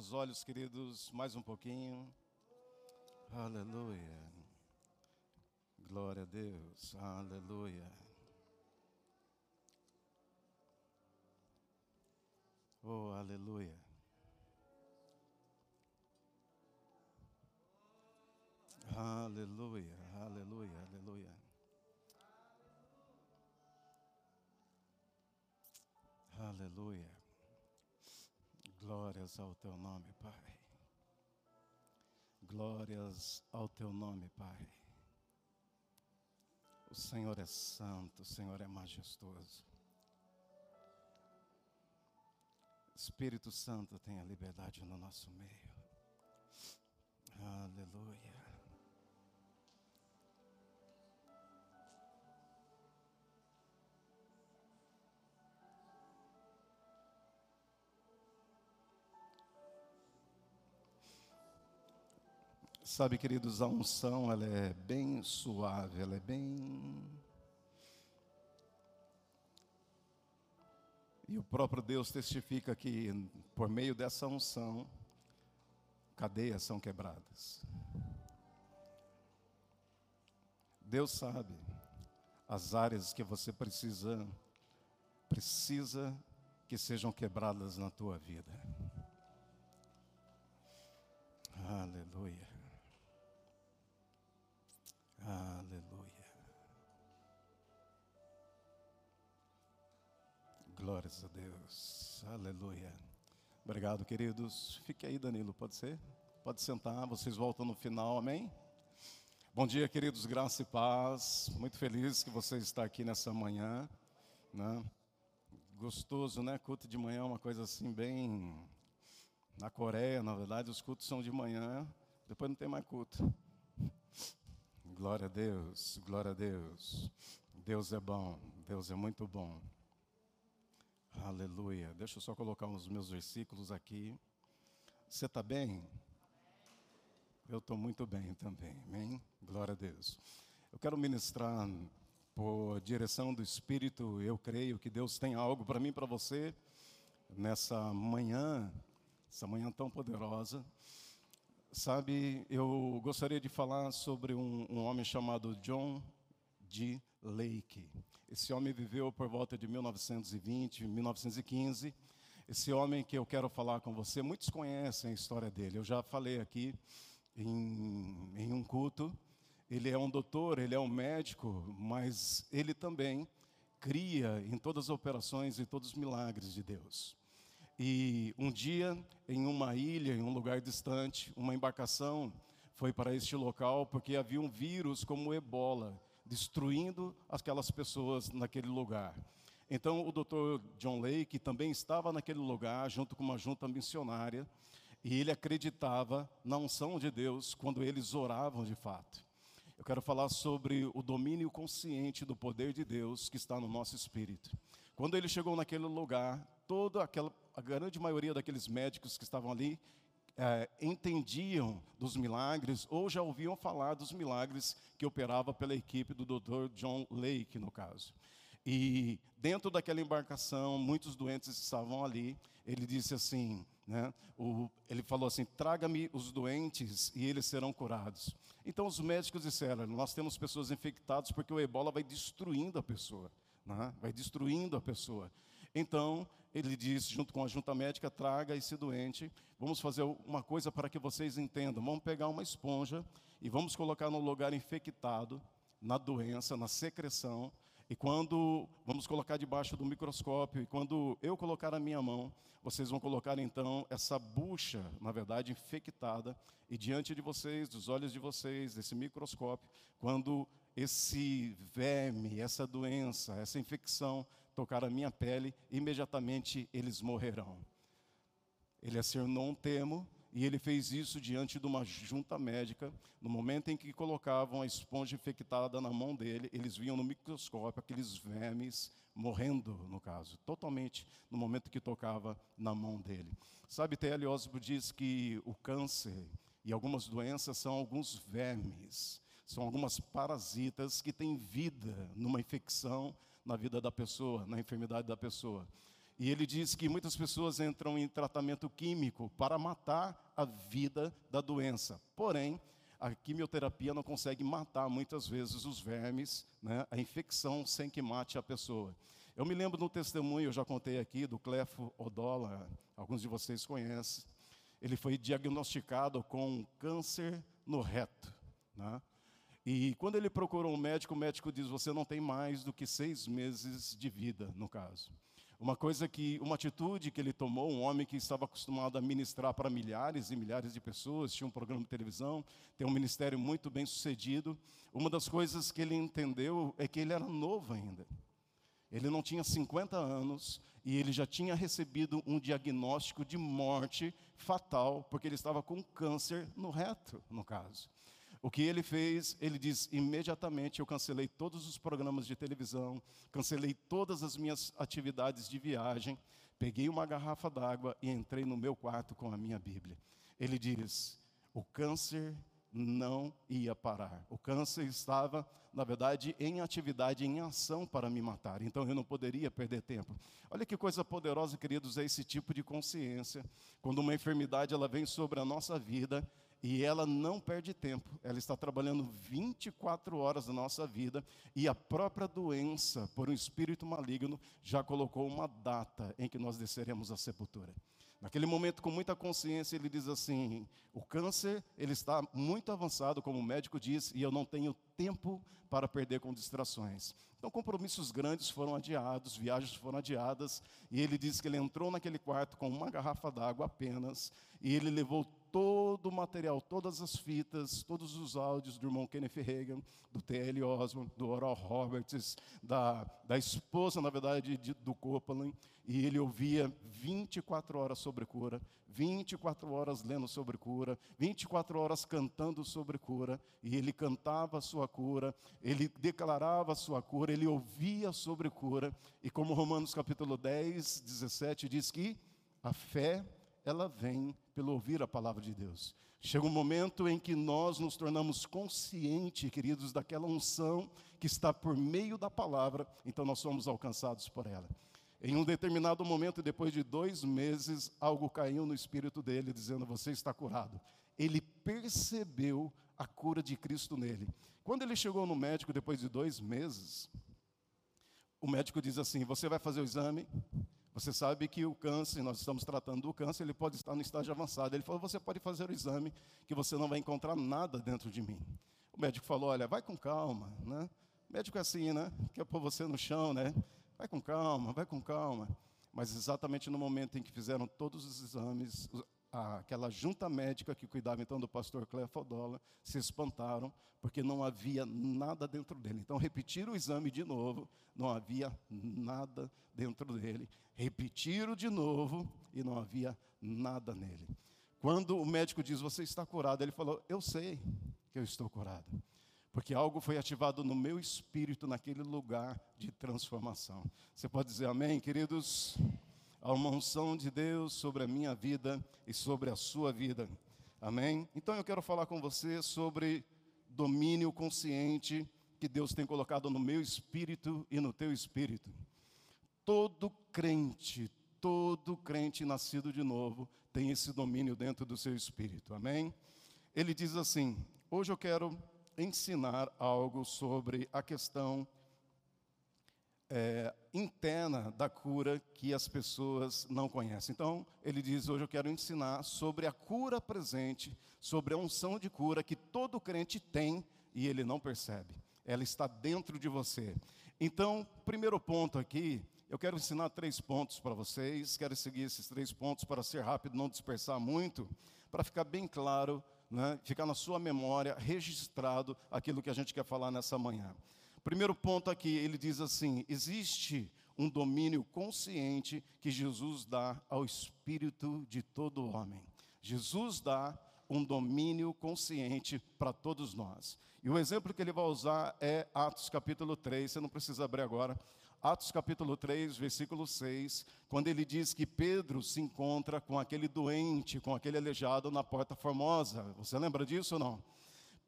nossos olhos, queridos, mais um pouquinho. Aleluia. Glória a Deus. Aleluia. Oh, aleluia. Aleluia, aleluia, aleluia. Aleluia. Glórias ao teu nome, Pai. Glórias ao teu nome, Pai. O Senhor é santo, o Senhor é majestoso. Espírito Santo tenha liberdade no nosso meio. Aleluia. Sabe, queridos, a unção ela é bem suave, ela é bem. E o próprio Deus testifica que por meio dessa unção, cadeias são quebradas. Deus sabe as áreas que você precisa precisa que sejam quebradas na tua vida. Aleluia. Aleluia. Glórias a Deus. Aleluia. Obrigado, queridos. Fique aí, Danilo, pode ser? Pode sentar, vocês voltam no final, amém? Bom dia, queridos, graça e paz. Muito feliz que você está aqui nessa manhã, né? Gostoso, né? Culto de manhã é uma coisa assim bem na Coreia, na verdade, os cultos são de manhã, depois não tem mais culto. Glória a Deus, glória a Deus. Deus é bom, Deus é muito bom. Aleluia. Deixa eu só colocar uns meus versículos aqui. Você está bem? Eu estou muito bem também, amém? Glória a Deus. Eu quero ministrar por direção do Espírito, eu creio que Deus tem algo para mim para você nessa manhã, essa manhã tão poderosa. Sabe, eu gostaria de falar sobre um, um, homem chamado John D. Lake. Esse homem viveu por volta de 1920, 1915. Esse homem que eu quero falar com você, muitos conhecem a história dele. Eu já falei aqui em, em um culto. Ele é um doutor, ele é um médico, mas ele também cria em todas as operações e todos os milagres de Deus. E um dia, em uma ilha, em um lugar distante, uma embarcação foi para este local porque havia um vírus como o ebola destruindo aquelas pessoas naquele lugar. Então, o Dr. John Lake também estava naquele lugar, junto com uma junta missionária, e ele acreditava na unção de Deus quando eles oravam de fato. Eu quero falar sobre o domínio consciente do poder de Deus que está no nosso espírito. Quando ele chegou naquele lugar, toda aquela, a grande maioria daqueles médicos que estavam ali é, entendiam dos milagres ou já ouviam falar dos milagres que operava pela equipe do Dr. John Lake, no caso. E dentro daquela embarcação, muitos doentes estavam ali. Ele disse assim, né, o, ele falou assim: traga-me os doentes e eles serão curados. Então os médicos disseram: nós temos pessoas infectadas porque o ebola vai destruindo a pessoa né? vai destruindo a pessoa. Então, ele diz, junto com a junta médica, traga esse doente, vamos fazer uma coisa para que vocês entendam. Vamos pegar uma esponja e vamos colocar no lugar infectado, na doença, na secreção, e quando vamos colocar debaixo do microscópio, e quando eu colocar a minha mão, vocês vão colocar então essa bucha, na verdade, infectada, e diante de vocês, dos olhos de vocês, desse microscópio, quando esse verme, essa doença, essa infecção tocar a minha pele, imediatamente eles morrerão. Ele acernou um termo e ele fez isso diante de uma junta médica. No momento em que colocavam a esponja infectada na mão dele, eles viam no microscópio aqueles vermes morrendo, no caso, totalmente no momento que tocava na mão dele. Sabe, T.L. Osborne diz que o câncer e algumas doenças são alguns vermes, são algumas parasitas que têm vida numa infecção na vida da pessoa, na enfermidade da pessoa. E ele diz que muitas pessoas entram em tratamento químico para matar a vida da doença. Porém, a quimioterapia não consegue matar muitas vezes os vermes, né, a infecção, sem que mate a pessoa. Eu me lembro no testemunho, eu já contei aqui, do Clefo Odola, alguns de vocês conhecem. Ele foi diagnosticado com câncer no reto. Né? E quando ele procurou um médico, o médico diz: Você não tem mais do que seis meses de vida, no caso. Uma coisa que, uma atitude que ele tomou, um homem que estava acostumado a ministrar para milhares e milhares de pessoas, tinha um programa de televisão, tem um ministério muito bem sucedido. Uma das coisas que ele entendeu é que ele era novo ainda. Ele não tinha 50 anos e ele já tinha recebido um diagnóstico de morte fatal, porque ele estava com câncer no reto, no caso. O que ele fez, ele diz: imediatamente eu cancelei todos os programas de televisão, cancelei todas as minhas atividades de viagem, peguei uma garrafa d'água e entrei no meu quarto com a minha Bíblia. Ele diz: o câncer não ia parar. O câncer estava, na verdade, em atividade, em ação para me matar. Então eu não poderia perder tempo. Olha que coisa poderosa, queridos, é esse tipo de consciência. Quando uma enfermidade ela vem sobre a nossa vida, e ela não perde tempo, ela está trabalhando 24 horas da nossa vida, e a própria doença, por um espírito maligno, já colocou uma data em que nós desceremos à sepultura. Naquele momento, com muita consciência, ele diz assim: o câncer ele está muito avançado, como o médico diz, e eu não tenho tempo para perder com distrações. Então, compromissos grandes foram adiados, viagens foram adiadas, e ele diz que ele entrou naquele quarto com uma garrafa d'água apenas, e ele levou todo o material, todas as fitas, todos os áudios do irmão Kenneth Reagan, do T.L. Osborne, do Oral Roberts, da, da esposa, na verdade, de, do Copeland, e ele ouvia 24 horas sobre cura, 24 horas lendo sobre cura, 24 horas cantando sobre cura, e ele cantava a sua cura, ele declarava a sua cura, ele ouvia sobre cura, e como Romanos capítulo 10, 17 diz que a fé ela vem pelo ouvir a palavra de Deus. Chega um momento em que nós nos tornamos conscientes, queridos, daquela unção que está por meio da palavra, então nós somos alcançados por ela. Em um determinado momento, depois de dois meses, algo caiu no espírito dele, dizendo: Você está curado. Ele percebeu a cura de Cristo nele. Quando ele chegou no médico, depois de dois meses, o médico diz assim: Você vai fazer o exame? Você sabe que o câncer, nós estamos tratando do câncer, ele pode estar no estágio avançado. Ele falou: Você pode fazer o exame, que você não vai encontrar nada dentro de mim. O médico falou: Olha, vai com calma, né? O médico é assim, né? Quer pôr você no chão, né? Vai com calma, vai com calma. Mas exatamente no momento em que fizeram todos os exames, aquela junta médica que cuidava então do pastor Clefodola se espantaram porque não havia nada dentro dele. Então repetiram o exame de novo, não havia nada dentro dele. Repetiram de novo e não havia nada nele. Quando o médico diz: "Você está curado", ele falou: "Eu sei que eu estou curado". Porque algo foi ativado no meu espírito naquele lugar de transformação. Você pode dizer amém, queridos? Há uma unção de Deus sobre a minha vida e sobre a sua vida. Amém? Então eu quero falar com você sobre domínio consciente que Deus tem colocado no meu espírito e no teu espírito. Todo crente, todo crente nascido de novo tem esse domínio dentro do seu espírito. Amém? Ele diz assim: Hoje eu quero ensinar algo sobre a questão é, interna da cura que as pessoas não conhecem. Então, ele diz: hoje eu quero ensinar sobre a cura presente, sobre a unção de cura que todo crente tem e ele não percebe. Ela está dentro de você. Então, primeiro ponto aqui, eu quero ensinar três pontos para vocês. Quero seguir esses três pontos para ser rápido, não dispersar muito, para ficar bem claro, né, ficar na sua memória registrado aquilo que a gente quer falar nessa manhã. Primeiro ponto aqui, ele diz assim: existe um domínio consciente que Jesus dá ao espírito de todo homem. Jesus dá um domínio consciente para todos nós. E o exemplo que ele vai usar é Atos capítulo 3, você não precisa abrir agora. Atos capítulo 3, versículo 6, quando ele diz que Pedro se encontra com aquele doente, com aquele aleijado na porta formosa. Você lembra disso ou não?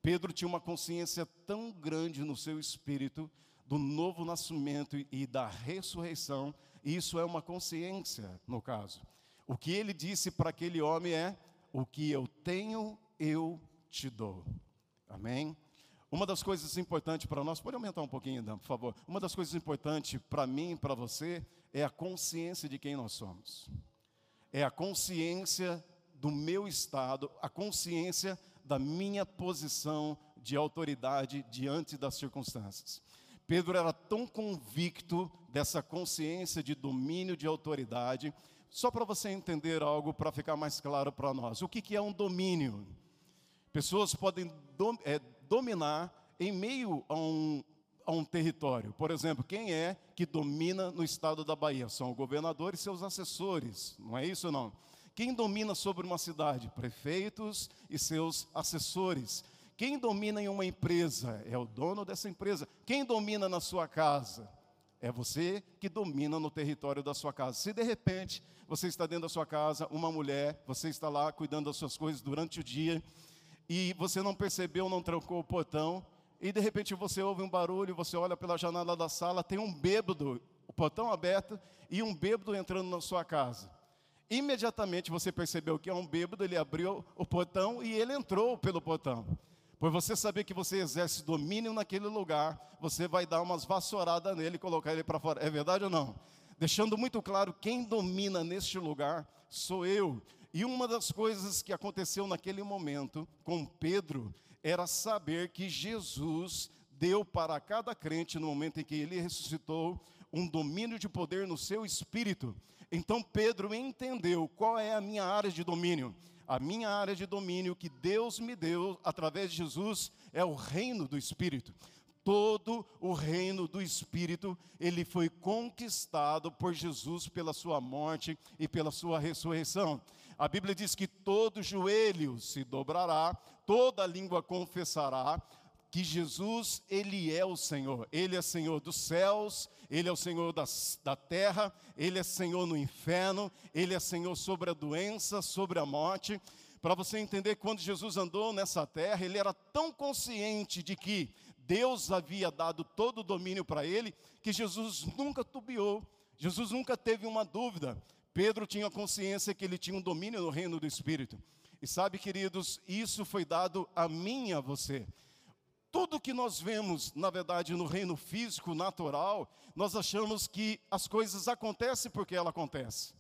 Pedro tinha uma consciência tão grande no seu espírito do novo nascimento e da ressurreição, isso é uma consciência, no caso. O que ele disse para aquele homem é: O que eu tenho, eu te dou. Amém? Uma das coisas importantes para nós, pode aumentar um pouquinho, Dan, por favor. Uma das coisas importantes para mim e para você é a consciência de quem nós somos. É a consciência do meu estado, a consciência da minha posição de autoridade diante das circunstâncias. Pedro era tão convicto dessa consciência de domínio de autoridade, só para você entender algo, para ficar mais claro para nós. O que, que é um domínio? Pessoas podem dom, é, dominar em meio a um, a um território. Por exemplo, quem é que domina no estado da Bahia? São o governador e seus assessores, não é isso não? Quem domina sobre uma cidade? Prefeitos e seus assessores. Quem domina em uma empresa é o dono dessa empresa. Quem domina na sua casa? É você que domina no território da sua casa. Se de repente você está dentro da sua casa, uma mulher, você está lá cuidando das suas coisas durante o dia, e você não percebeu, não trancou o portão, e de repente você ouve um barulho, você olha pela janela da sala, tem um bêbado, o portão aberto, e um bêbado entrando na sua casa. Imediatamente você percebeu que é um bêbado, ele abriu o portão e ele entrou pelo portão. Por você saber que você exerce domínio naquele lugar, você vai dar umas vassouradas nele e colocar ele para fora. É verdade ou não? Deixando muito claro, quem domina neste lugar sou eu. E uma das coisas que aconteceu naquele momento com Pedro era saber que Jesus deu para cada crente, no momento em que ele ressuscitou, um domínio de poder no seu espírito. Então Pedro entendeu qual é a minha área de domínio. A minha área de domínio que Deus me deu através de Jesus é o reino do Espírito. Todo o reino do Espírito, ele foi conquistado por Jesus pela sua morte e pela sua ressurreição. A Bíblia diz que todo joelho se dobrará, toda língua confessará que Jesus, Ele é o Senhor. Ele é Senhor dos céus, Ele é o Senhor das, da terra, Ele é Senhor no inferno, Ele é Senhor sobre a doença, sobre a morte. Para você entender, quando Jesus andou nessa terra, Ele era tão consciente de que Deus havia dado todo o domínio para Ele, que Jesus nunca tubiou, Jesus nunca teve uma dúvida. Pedro tinha consciência que ele tinha um domínio no reino do Espírito. E sabe, queridos, isso foi dado a mim e a você. Tudo que nós vemos, na verdade, no reino físico, natural, nós achamos que as coisas acontecem porque ela acontece.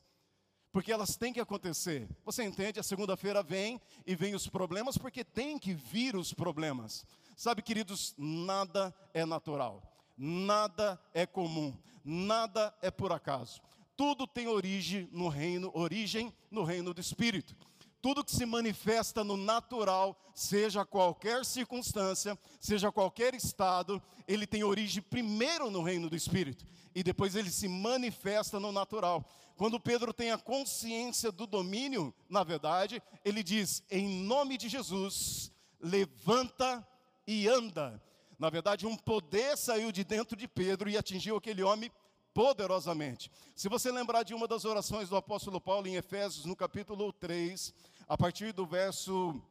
Porque elas têm que acontecer. Você entende? A segunda-feira vem e vem os problemas porque tem que vir os problemas. Sabe, queridos, nada é natural. Nada é comum. Nada é por acaso. Tudo tem origem no reino, origem no reino do espírito tudo que se manifesta no natural, seja qualquer circunstância, seja qualquer estado, ele tem origem primeiro no reino do Espírito e depois ele se manifesta no natural. Quando Pedro tem a consciência do domínio, na verdade, ele diz: em nome de Jesus, levanta e anda. Na verdade, um poder saiu de dentro de Pedro e atingiu aquele homem poderosamente. Se você lembrar de uma das orações do apóstolo Paulo em Efésios, no capítulo 3, a partir do verso,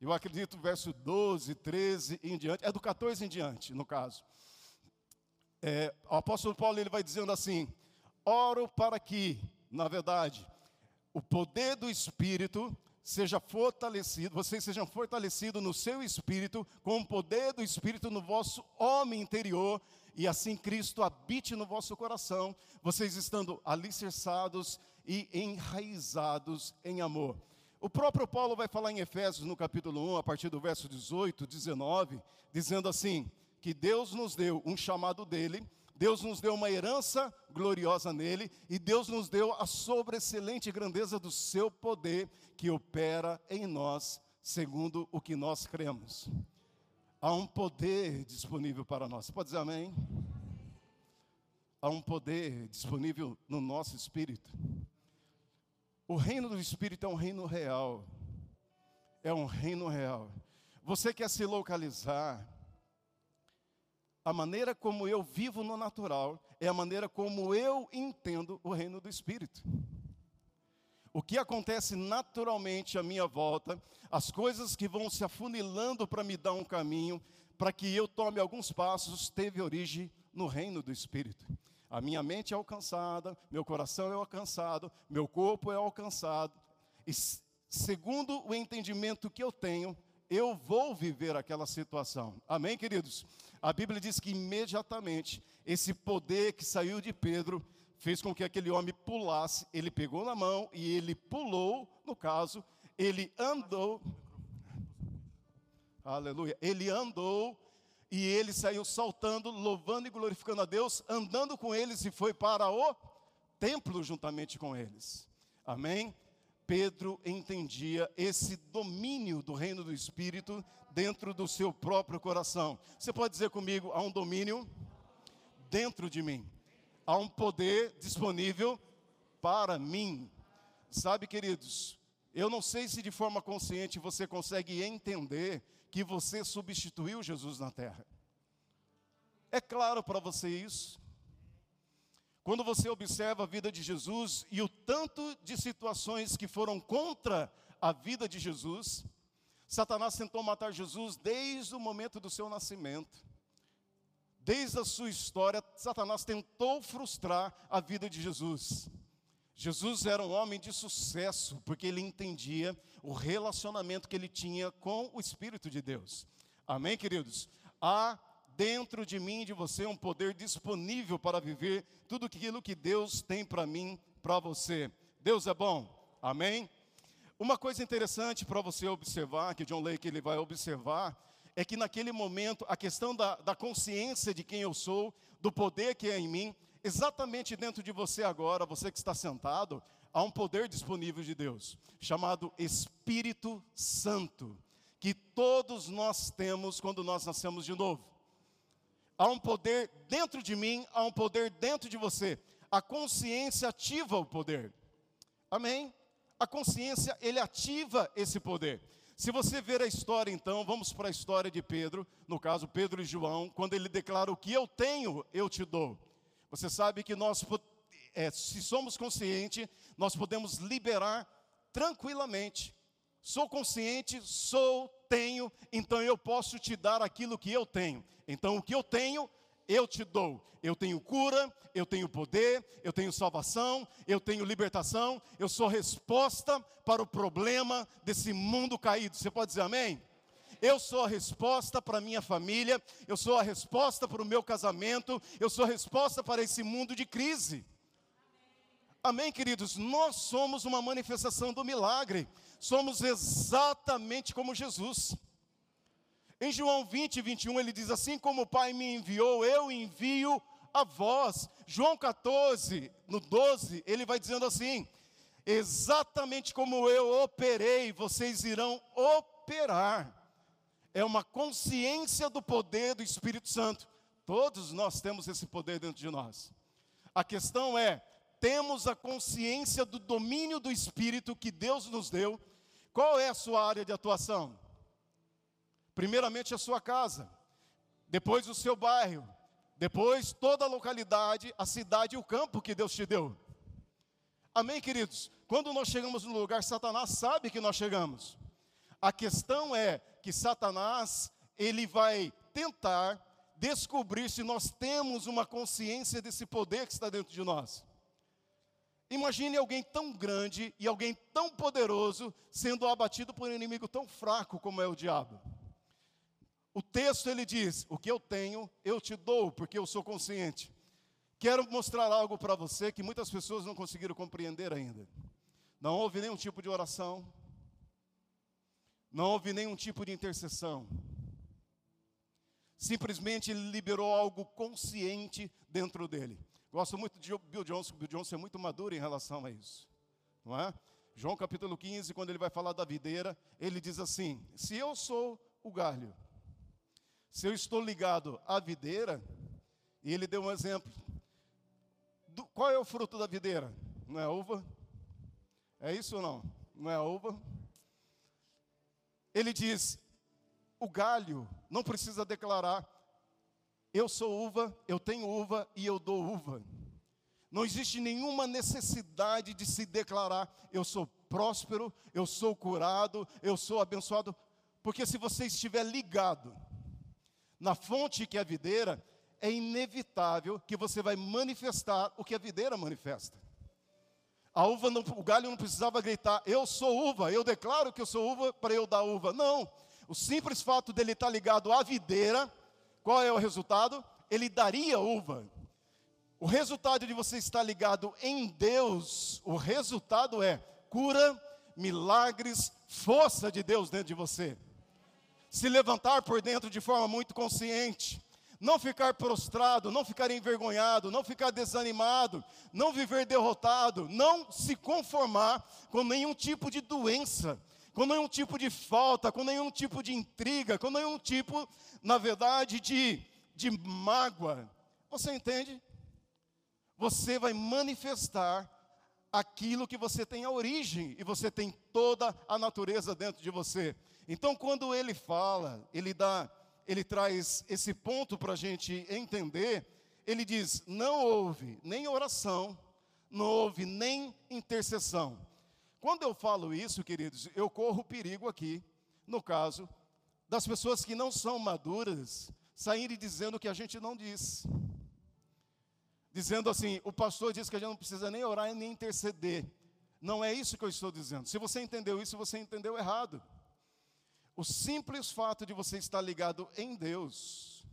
eu acredito, verso 12, 13 em diante, é do 14 em diante, no caso. É, o apóstolo Paulo ele vai dizendo assim: oro para que, na verdade, o poder do Espírito seja fortalecido, vocês sejam fortalecidos no seu espírito, com o poder do Espírito no vosso homem interior, e assim Cristo habite no vosso coração, vocês estando alicerçados e enraizados em amor. O próprio Paulo vai falar em Efésios, no capítulo 1, a partir do verso 18, 19, dizendo assim: que Deus nos deu um chamado dele, Deus nos deu uma herança gloriosa nele, e Deus nos deu a sobreexcelente grandeza do seu poder que opera em nós, segundo o que nós cremos. Há um poder disponível para nós. Você pode dizer amém? Há um poder disponível no nosso espírito. O reino do Espírito é um reino real. É um reino real. Você quer se localizar. A maneira como eu vivo no natural é a maneira como eu entendo o reino do Espírito. O que acontece naturalmente à minha volta, as coisas que vão se afunilando para me dar um caminho, para que eu tome alguns passos, teve origem no reino do Espírito. A minha mente é alcançada, meu coração é alcançado, meu corpo é alcançado. E segundo o entendimento que eu tenho, eu vou viver aquela situação. Amém, queridos? A Bíblia diz que imediatamente esse poder que saiu de Pedro fez com que aquele homem pulasse. Ele pegou na mão e ele pulou, no caso, ele andou. Aleluia. Ele andou e ele saiu saltando, louvando e glorificando a Deus, andando com eles e foi para o templo juntamente com eles. Amém? Pedro entendia esse domínio do reino do Espírito dentro do seu próprio coração. Você pode dizer comigo: há um domínio dentro de mim, há um poder disponível para mim. Sabe, queridos, eu não sei se de forma consciente você consegue entender que você substituiu Jesus na terra. É claro para você isso? Quando você observa a vida de Jesus e o tanto de situações que foram contra a vida de Jesus, Satanás tentou matar Jesus desde o momento do seu nascimento. Desde a sua história, Satanás tentou frustrar a vida de Jesus. Jesus era um homem de sucesso, porque ele entendia o relacionamento que ele tinha com o Espírito de Deus. Amém, queridos? Há dentro de mim e de você um poder disponível para viver tudo aquilo que Deus tem para mim, para você. Deus é bom. Amém? Uma coisa interessante para você observar, que John Lake ele vai observar, é que naquele momento a questão da, da consciência de quem eu sou, do poder que é em mim, exatamente dentro de você agora, você que está sentado, há um poder disponível de Deus, chamado Espírito Santo, que todos nós temos quando nós nascemos de novo. Há um poder dentro de mim, há um poder dentro de você. A consciência ativa o poder. Amém? A consciência, ele ativa esse poder. Se você ver a história, então, vamos para a história de Pedro, no caso Pedro e João, quando ele declara: O que eu tenho, eu te dou. Você sabe que nós, é, se somos conscientes, nós podemos liberar tranquilamente. Sou consciente, sou, tenho, então eu posso te dar aquilo que eu tenho. Então, o que eu tenho, eu te dou. Eu tenho cura, eu tenho poder, eu tenho salvação, eu tenho libertação, eu sou resposta para o problema desse mundo caído. Você pode dizer amém? Eu sou a resposta para a minha família, eu sou a resposta para o meu casamento, eu sou a resposta para esse mundo de crise. Amém, queridos? Nós somos uma manifestação do milagre, somos exatamente como Jesus. Em João 20, 21, ele diz assim: Como o Pai me enviou, eu envio a vós. João 14, no 12, ele vai dizendo assim: Exatamente como eu operei, vocês irão operar. É uma consciência do poder do Espírito Santo. Todos nós temos esse poder dentro de nós. A questão é: temos a consciência do domínio do Espírito que Deus nos deu. Qual é a sua área de atuação? Primeiramente a sua casa, depois o seu bairro, depois toda a localidade, a cidade e o campo que Deus te deu. Amém, queridos? Quando nós chegamos no lugar, Satanás sabe que nós chegamos. A questão é que Satanás, ele vai tentar descobrir se nós temos uma consciência desse poder que está dentro de nós. Imagine alguém tão grande e alguém tão poderoso sendo abatido por um inimigo tão fraco como é o diabo. O texto ele diz: O que eu tenho, eu te dou, porque eu sou consciente. Quero mostrar algo para você que muitas pessoas não conseguiram compreender ainda. Não houve nenhum tipo de oração, não houve nenhum tipo de intercessão. Simplesmente ele liberou algo consciente dentro dele. Gosto muito de Bill Johnson, Bill Johnson é muito maduro em relação a isso. Não é? João capítulo 15, quando ele vai falar da videira, ele diz assim: Se eu sou o galho, se eu estou ligado à videira, e ele deu um exemplo. Do, qual é o fruto da videira? Não é uva? É isso ou não? Não é uva? Ele diz: o galho não precisa declarar, eu sou uva, eu tenho uva e eu dou uva. Não existe nenhuma necessidade de se declarar, eu sou próspero, eu sou curado, eu sou abençoado, porque se você estiver ligado na fonte que é a videira, é inevitável que você vai manifestar o que a videira manifesta. A uva não, o galho não precisava gritar, eu sou uva, eu declaro que eu sou uva para eu dar uva. Não. O simples fato dele estar ligado à videira, qual é o resultado? Ele daria uva. O resultado de você estar ligado em Deus, o resultado é cura, milagres, força de Deus dentro de você. Se levantar por dentro de forma muito consciente, não ficar prostrado, não ficar envergonhado, não ficar desanimado, não viver derrotado, não se conformar com nenhum tipo de doença, com nenhum tipo de falta, com nenhum tipo de intriga, com nenhum tipo, na verdade, de, de mágoa. Você entende? você vai manifestar aquilo que você tem a origem e você tem toda a natureza dentro de você. Então, quando ele fala, ele dá, ele traz esse ponto para a gente entender. Ele diz: não houve nem oração, não houve nem intercessão. Quando eu falo isso, queridos, eu corro perigo aqui, no caso das pessoas que não são maduras, saírem dizendo que a gente não diz dizendo assim: o pastor diz que a gente não precisa nem orar e nem interceder. Não é isso que eu estou dizendo. Se você entendeu isso, você entendeu errado. O simples fato de você estar ligado em Deus,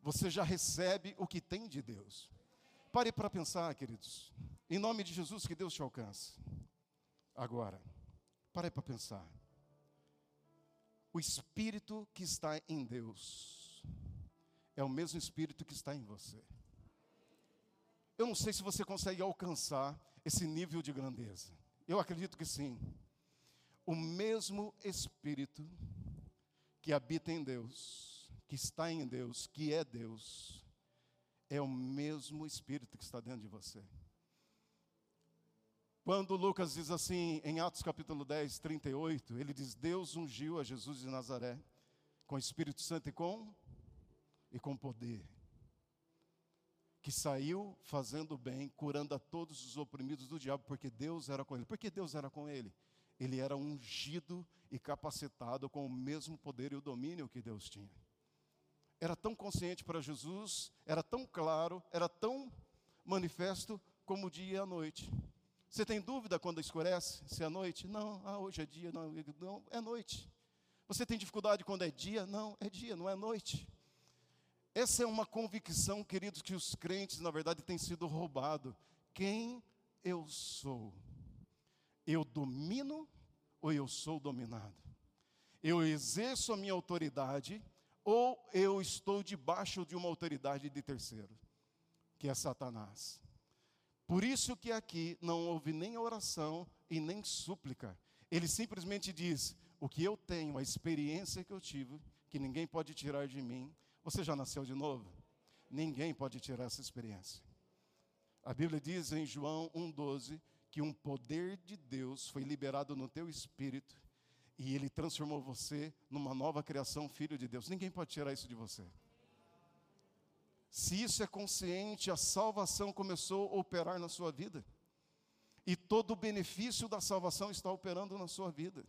você já recebe o que tem de Deus. Pare para pensar, queridos. Em nome de Jesus, que Deus te alcance. Agora, pare para pensar. O Espírito que está em Deus é o mesmo Espírito que está em você. Eu não sei se você consegue alcançar esse nível de grandeza. Eu acredito que sim. O mesmo Espírito que habita em Deus, que está em Deus, que é Deus, é o mesmo Espírito que está dentro de você. Quando Lucas diz assim, em Atos capítulo 10, 38, ele diz: Deus ungiu a Jesus de Nazaré com o Espírito Santo e com, e com poder que saiu fazendo bem, curando a todos os oprimidos do diabo, porque Deus era com ele. Por que Deus era com ele? Ele era ungido e capacitado com o mesmo poder e o domínio que Deus tinha. Era tão consciente para Jesus, era tão claro, era tão manifesto como o dia e a noite. Você tem dúvida quando escurece? Se é noite? Não, ah, hoje é dia, não, não, é noite. Você tem dificuldade quando é dia? Não, é dia, não é noite. Essa é uma convicção, queridos, que os crentes, na verdade, têm sido roubados. Quem eu sou? Eu domino ou eu sou dominado? Eu exerço a minha autoridade ou eu estou debaixo de uma autoridade de terceiro, que é Satanás? Por isso que aqui não houve nem oração e nem súplica. Ele simplesmente diz: o que eu tenho, a experiência que eu tive, que ninguém pode tirar de mim, você já nasceu de novo? Ninguém pode tirar essa experiência. A Bíblia diz em João 1,12 que um poder de Deus foi liberado no teu espírito e ele transformou você numa nova criação, filho de Deus. Ninguém pode tirar isso de você. Se isso é consciente, a salvação começou a operar na sua vida. E todo o benefício da salvação está operando na sua vida.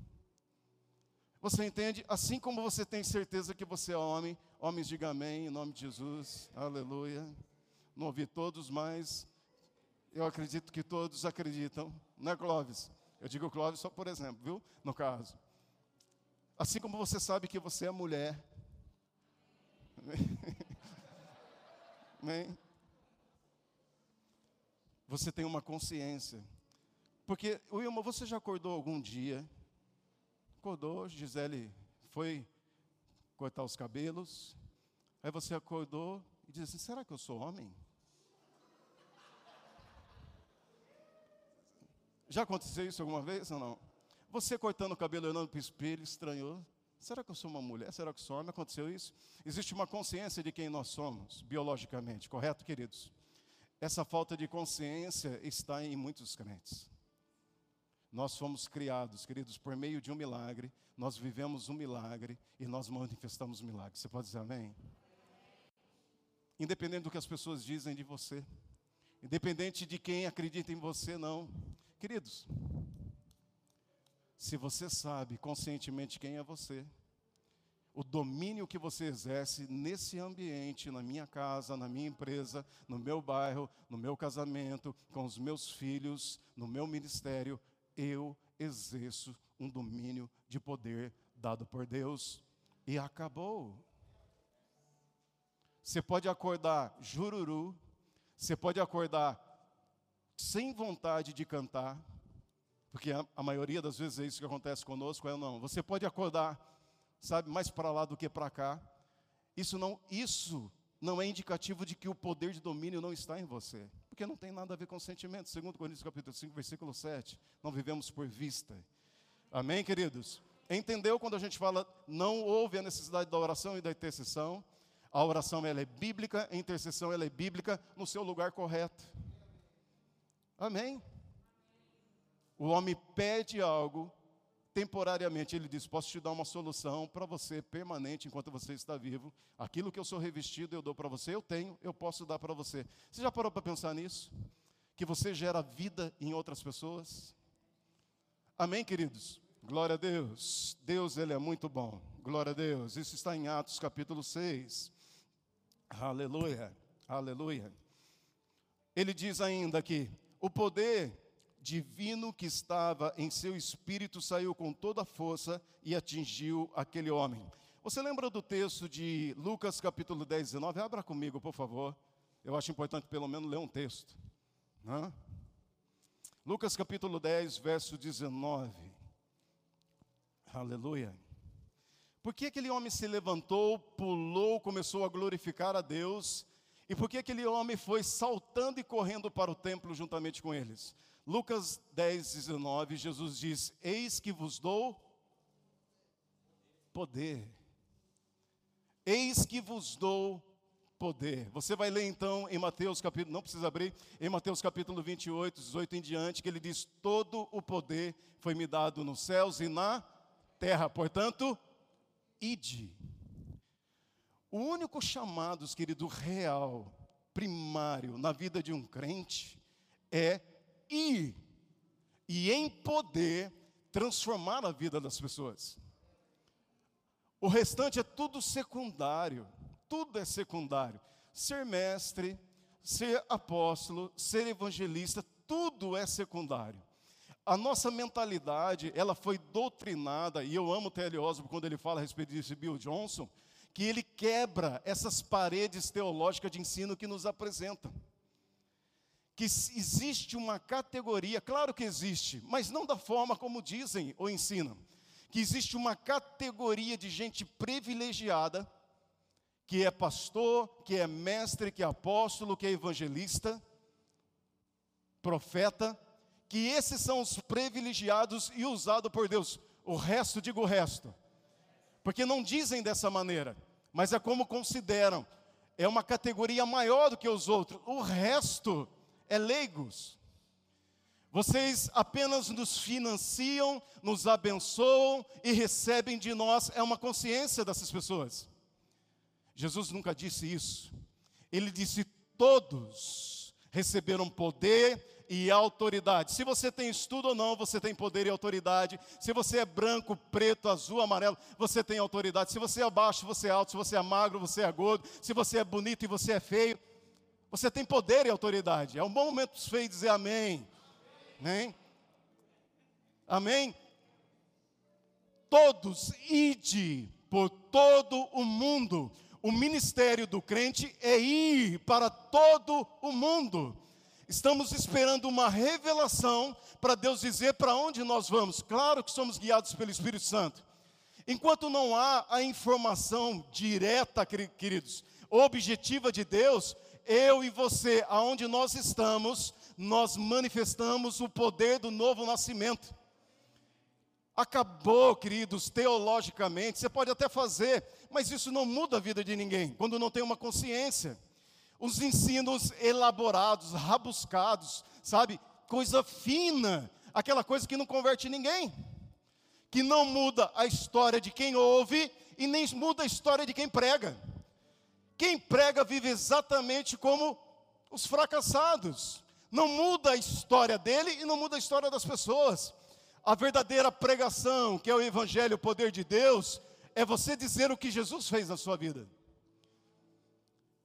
Você entende? Assim como você tem certeza que você é homem, homens digam amém, em nome de Jesus, aleluia. Não ouvi todos, mas eu acredito que todos acreditam, não é Clóvis? Eu digo Clóvis só por exemplo, viu? No caso. Assim como você sabe que você é mulher. Amém? Você tem uma consciência. Porque, Wilma, você já acordou algum dia? acordou, Gisele foi cortar os cabelos. Aí você acordou e disse assim: será que eu sou homem? Já aconteceu isso alguma vez ou não? Você cortando o cabelo olhando para o espelho, estranhou. Será que eu sou uma mulher? Será que sou homem? Aconteceu isso? Existe uma consciência de quem nós somos, biologicamente, correto, queridos? Essa falta de consciência está em muitos crentes. Nós fomos criados, queridos, por meio de um milagre, nós vivemos um milagre e nós manifestamos um milagre. Você pode dizer amém? Independente do que as pessoas dizem de você, independente de quem acredita em você, não. Queridos, se você sabe conscientemente quem é você, o domínio que você exerce nesse ambiente, na minha casa, na minha empresa, no meu bairro, no meu casamento, com os meus filhos, no meu ministério, eu exerço um domínio de poder dado por Deus. E acabou. Você pode acordar jururu, você pode acordar sem vontade de cantar, porque a, a, maioria das vezes é isso que acontece conosco, é não. Você pode acordar, sabe, mais para lá do que para cá. Isso não, isso não é indicativo de que o poder de domínio não está em você, porque não tem nada a ver com sentimento. Segundo Coríntios capítulo 5, versículo 7, não vivemos por vista. Amém, queridos? Entendeu quando a gente fala não houve a necessidade da oração e da intercessão? A oração ela é bíblica, a intercessão ela é bíblica no seu lugar correto. Amém. O homem pede algo temporariamente, ele diz: Posso te dar uma solução para você permanente enquanto você está vivo. Aquilo que eu sou revestido, eu dou para você, eu tenho, eu posso dar para você. Você já parou para pensar nisso? Que você gera vida em outras pessoas? Amém, queridos? Glória a Deus. Deus, Ele é muito bom. Glória a Deus. Isso está em Atos capítulo 6. Aleluia. Aleluia. Ele diz ainda que o poder divino que estava em seu espírito saiu com toda a força e atingiu aquele homem. Você lembra do texto de Lucas capítulo 10, 19? Abra comigo, por favor. Eu acho importante pelo menos ler um texto. Né? Lucas capítulo 10, verso 19. Aleluia. Por que aquele homem se levantou, pulou, começou a glorificar a Deus? E por que aquele homem foi saltando e correndo para o templo juntamente com eles? Lucas 10, 19, Jesus diz: Eis que vos dou poder. Eis que vos dou poder. Você vai ler então em Mateus capítulo, não precisa abrir, em Mateus capítulo 28, 18 em diante, que ele diz: Todo o poder foi me dado nos céus e na terra, portanto, ide. O único chamado, querido, real, primário na vida de um crente é ir e em poder transformar a vida das pessoas. O restante é tudo secundário, tudo é secundário. Ser mestre, ser apóstolo, ser evangelista, tudo é secundário. A nossa mentalidade, ela foi doutrinada, e eu amo T.L. Osborne quando ele fala a respeito disso, Bill Johnson, que ele quebra essas paredes teológicas de ensino que nos apresentam. Que existe uma categoria, claro que existe, mas não da forma como dizem ou ensinam, que existe uma categoria de gente privilegiada, que é pastor, que é mestre, que é apóstolo, que é evangelista, profeta, que esses são os privilegiados e usados por Deus. O resto, digo o resto, porque não dizem dessa maneira, mas é como consideram, é uma categoria maior do que os outros. O resto é leigos. Vocês apenas nos financiam, nos abençoam e recebem de nós, é uma consciência dessas pessoas. Jesus nunca disse isso. Ele disse: todos receberam poder e autoridade. Se você tem estudo ou não, você tem poder e autoridade. Se você é branco, preto, azul, amarelo, você tem autoridade. Se você é baixo, você é alto. Se você é magro, você é gordo. Se você é bonito e você é feio, você tem poder e autoridade. É um bom momento para os feios dizer amém. Amém? Amém? Todos ide por todo o mundo. O ministério do crente é ir para todo o mundo. Estamos esperando uma revelação para Deus dizer para onde nós vamos. Claro que somos guiados pelo Espírito Santo. Enquanto não há a informação direta, queridos, objetiva de Deus, eu e você, aonde nós estamos, nós manifestamos o poder do novo nascimento. Acabou, queridos, teologicamente, você pode até fazer, mas isso não muda a vida de ninguém, quando não tem uma consciência. Os ensinos elaborados, rabuscados, sabe, coisa fina, aquela coisa que não converte ninguém, que não muda a história de quem ouve e nem muda a história de quem prega. Quem prega vive exatamente como os fracassados. Não muda a história dele e não muda a história das pessoas. A verdadeira pregação, que é o Evangelho, o poder de Deus, é você dizer o que Jesus fez na sua vida.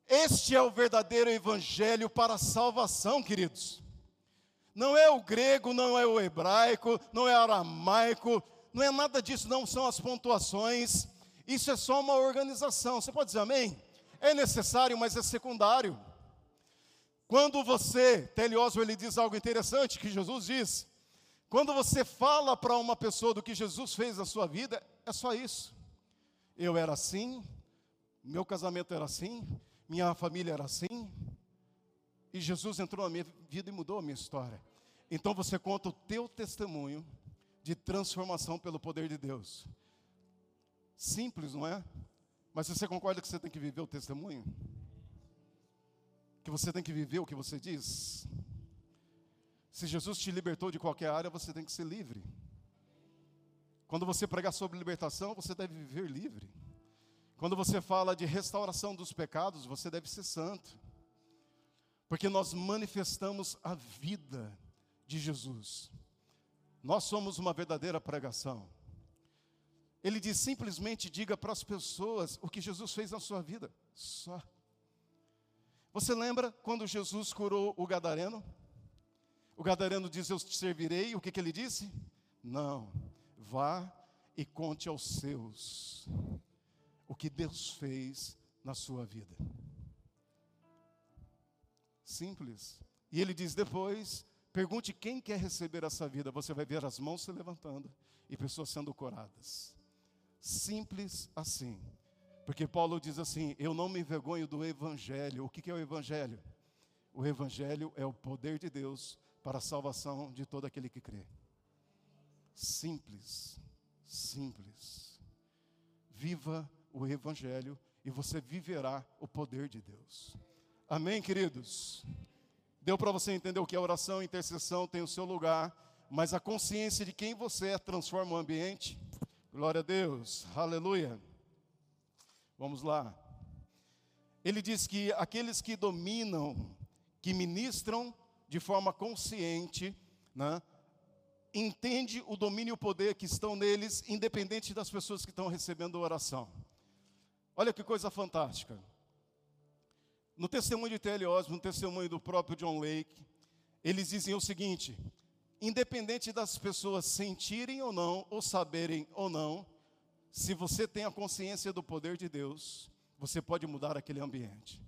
Este é o verdadeiro evangelho para a salvação, queridos. Não é o grego, não é o hebraico, não é aramaico, não é nada disso, não são as pontuações. Isso é só uma organização. Você pode dizer amém? É necessário, mas é secundário. Quando você, Telioso, ele diz algo interessante que Jesus diz. Quando você fala para uma pessoa do que Jesus fez na sua vida, é só isso. Eu era assim, meu casamento era assim, minha família era assim, e Jesus entrou na minha vida e mudou a minha história. Então você conta o teu testemunho de transformação pelo poder de Deus. Simples, não é? Mas você concorda que você tem que viver o testemunho? Que você tem que viver o que você diz? Se Jesus te libertou de qualquer área, você tem que ser livre. Quando você pregar sobre libertação, você deve viver livre. Quando você fala de restauração dos pecados, você deve ser santo. Porque nós manifestamos a vida de Jesus. Nós somos uma verdadeira pregação. Ele diz simplesmente diga para as pessoas o que Jesus fez na sua vida, só. Você lembra quando Jesus curou o gadareno? O gadareno diz: Eu te servirei. O que, que ele disse? Não, vá e conte aos seus que Deus fez na sua vida. Simples. E ele diz depois: pergunte quem quer receber essa vida. Você vai ver as mãos se levantando e pessoas sendo curadas. Simples assim. Porque Paulo diz assim: Eu não me envergonho do Evangelho. O que é o Evangelho? O Evangelho é o poder de Deus para a salvação de todo aquele que crê. Simples, simples. Viva o Evangelho e você viverá o poder de Deus. Amém, queridos? Deu para você entender o que é oração, intercessão, tem o seu lugar, mas a consciência de quem você é transforma o ambiente. Glória a Deus, aleluia. Vamos lá. Ele diz que aqueles que dominam, que ministram de forma consciente, né, entende o domínio e o poder que estão neles, independente das pessoas que estão recebendo oração. Olha que coisa fantástica. No testemunho de T.L. Osborne, no testemunho do próprio John Lake, eles dizem o seguinte: independente das pessoas sentirem ou não, ou saberem ou não, se você tem a consciência do poder de Deus, você pode mudar aquele ambiente.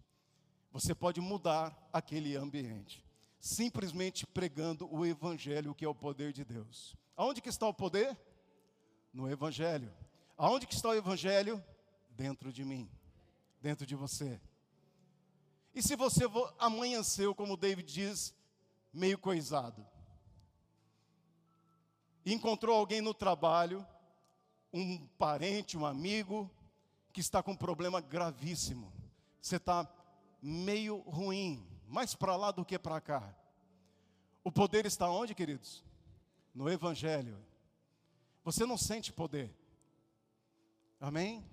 Você pode mudar aquele ambiente. Simplesmente pregando o Evangelho, que é o poder de Deus. Aonde que está o poder? No Evangelho. Aonde que está o Evangelho? Dentro de mim, dentro de você. E se você amanheceu, como David diz, meio coisado, encontrou alguém no trabalho, um parente, um amigo, que está com um problema gravíssimo, você está meio ruim, mais para lá do que para cá. O poder está onde, queridos? No Evangelho. Você não sente poder. Amém?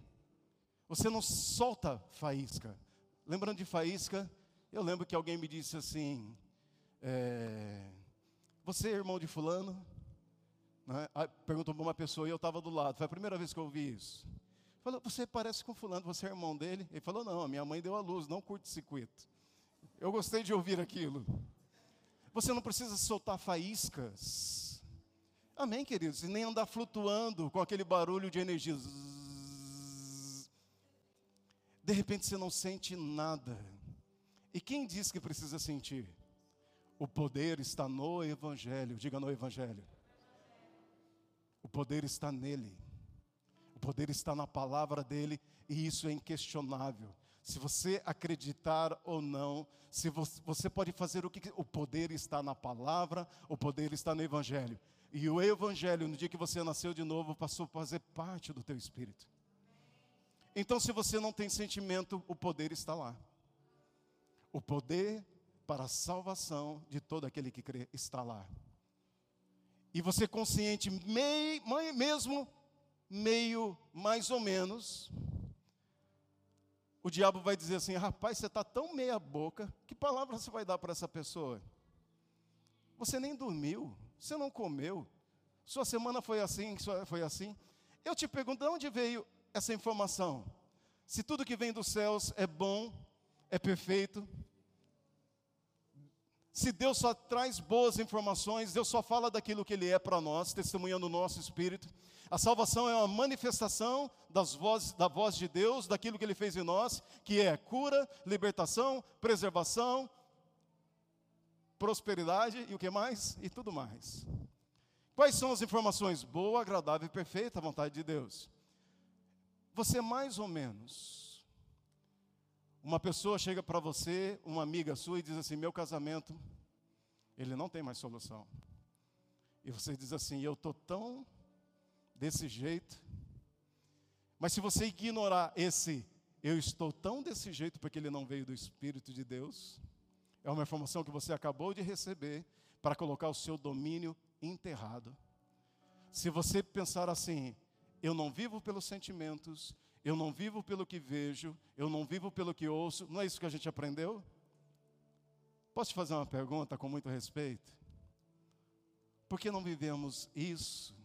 Você não solta faísca. Lembrando de faísca, eu lembro que alguém me disse assim: é, Você é irmão de Fulano? Né? Perguntou para uma pessoa e eu estava do lado. Foi a primeira vez que eu ouvi isso. Falou: Você parece com Fulano, você é irmão dele? Ele falou: Não, minha mãe deu a luz, não curto-circuito. Eu gostei de ouvir aquilo. Você não precisa soltar faíscas. Amém, queridos? E nem andar flutuando com aquele barulho de energia de repente você não sente nada. E quem diz que precisa sentir? O poder está no Evangelho, diga no Evangelho. O poder está nele, o poder está na palavra dele, e isso é inquestionável. Se você acreditar ou não, se você, você pode fazer o que o poder está na palavra, o poder está no Evangelho. E o Evangelho, no dia que você nasceu de novo, passou a fazer parte do teu espírito. Então, se você não tem sentimento, o poder está lá. O poder para a salvação de todo aquele que crê está lá. E você consciente, meio, mesmo meio mais ou menos, o diabo vai dizer assim: rapaz, você está tão meia boca, que palavra você vai dar para essa pessoa? Você nem dormiu, você não comeu, sua semana foi assim, foi assim. Eu te pergunto, de onde veio essa informação? Se tudo que vem dos céus é bom, é perfeito, se Deus só traz boas informações, Deus só fala daquilo que Ele é para nós, testemunhando o nosso espírito. A salvação é uma manifestação das vozes, da voz de Deus, daquilo que Ele fez em nós, que é cura, libertação, preservação, prosperidade e o que mais? E tudo mais. Quais são as informações? Boa, agradável e perfeita, a vontade de Deus. Você mais ou menos uma pessoa chega para você, uma amiga sua, e diz assim: Meu casamento, ele não tem mais solução. E você diz assim: Eu estou tão desse jeito. Mas se você ignorar esse, eu estou tão desse jeito porque ele não veio do Espírito de Deus, é uma informação que você acabou de receber para colocar o seu domínio enterrado. Se você pensar assim, eu não vivo pelos sentimentos, eu não vivo pelo que vejo, eu não vivo pelo que ouço. Não é isso que a gente aprendeu? Posso te fazer uma pergunta com muito respeito? Por que não vivemos isso,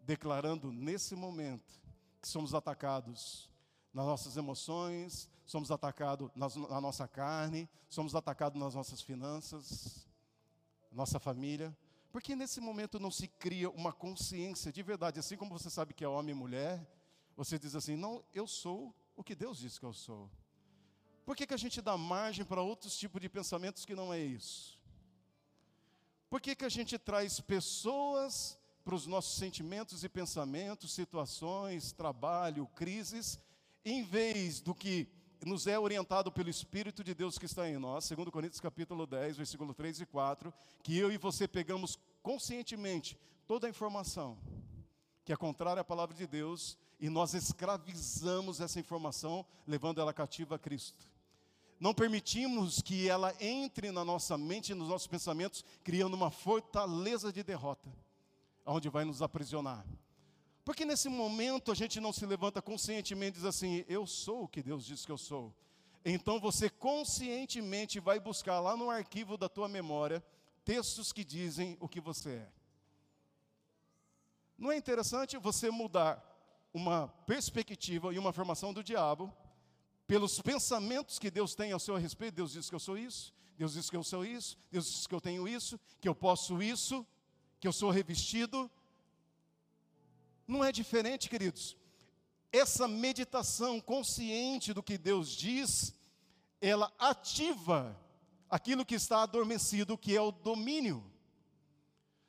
declarando nesse momento que somos atacados nas nossas emoções, somos atacados na nossa carne, somos atacados nas nossas finanças, nossa família? Porque nesse momento não se cria uma consciência de verdade, assim como você sabe que é homem e mulher, você diz assim: não, eu sou o que Deus diz que eu sou. Por que, que a gente dá margem para outros tipos de pensamentos que não é isso? Por que, que a gente traz pessoas para os nossos sentimentos e pensamentos, situações, trabalho, crises, em vez do que nos é orientado pelo Espírito de Deus que está em nós, segundo Coríntios capítulo 10, versículo 3 e 4, que eu e você pegamos conscientemente toda a informação que é contrária à palavra de Deus e nós escravizamos essa informação, levando ela cativa a Cristo. Não permitimos que ela entre na nossa mente e nos nossos pensamentos, criando uma fortaleza de derrota, onde vai nos aprisionar. Porque nesse momento a gente não se levanta conscientemente e diz assim: Eu sou o que Deus diz que eu sou. Então você conscientemente vai buscar lá no arquivo da tua memória textos que dizem o que você é. Não é interessante você mudar uma perspectiva e uma afirmação do diabo pelos pensamentos que Deus tem ao seu respeito? Deus diz que eu sou isso, Deus diz que eu sou isso, Deus diz que eu tenho isso, que eu posso isso, que eu sou revestido. Não é diferente, queridos. Essa meditação consciente do que Deus diz, ela ativa aquilo que está adormecido, que é o domínio.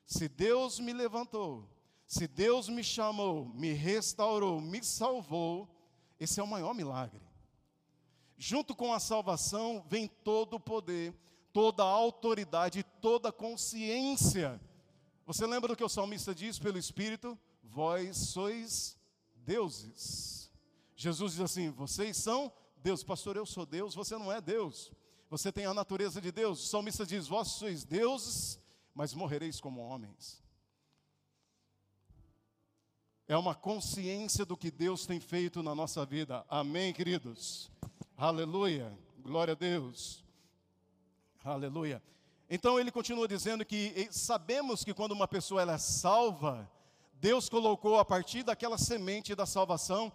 Se Deus me levantou, se Deus me chamou, me restaurou, me salvou, esse é o maior milagre. Junto com a salvação vem todo o poder, toda a autoridade, toda a consciência. Você lembra do que o salmista diz pelo Espírito? Vós sois deuses. Jesus diz assim: vocês são Deus. Pastor, eu sou Deus, você não é Deus. Você tem a natureza de Deus. O salmista diz: vós sois deuses, mas morrereis como homens é uma consciência do que Deus tem feito na nossa vida. Amém, queridos? Aleluia. Glória a Deus. Aleluia. Então ele continua dizendo que sabemos que quando uma pessoa ela é salva, Deus colocou a partir daquela semente da salvação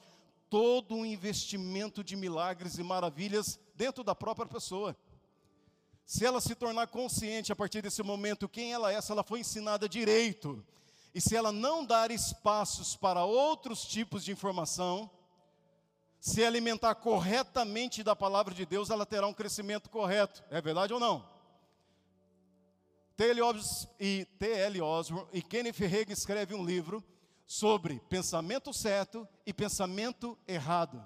todo um investimento de milagres e maravilhas dentro da própria pessoa. Se ela se tornar consciente a partir desse momento quem ela é, se ela foi ensinada direito, e se ela não dar espaços para outros tipos de informação, se alimentar corretamente da palavra de Deus, ela terá um crescimento correto. É verdade ou não? T.L. Osborne e Kenneth Hagin escrevem um livro sobre pensamento certo e pensamento errado.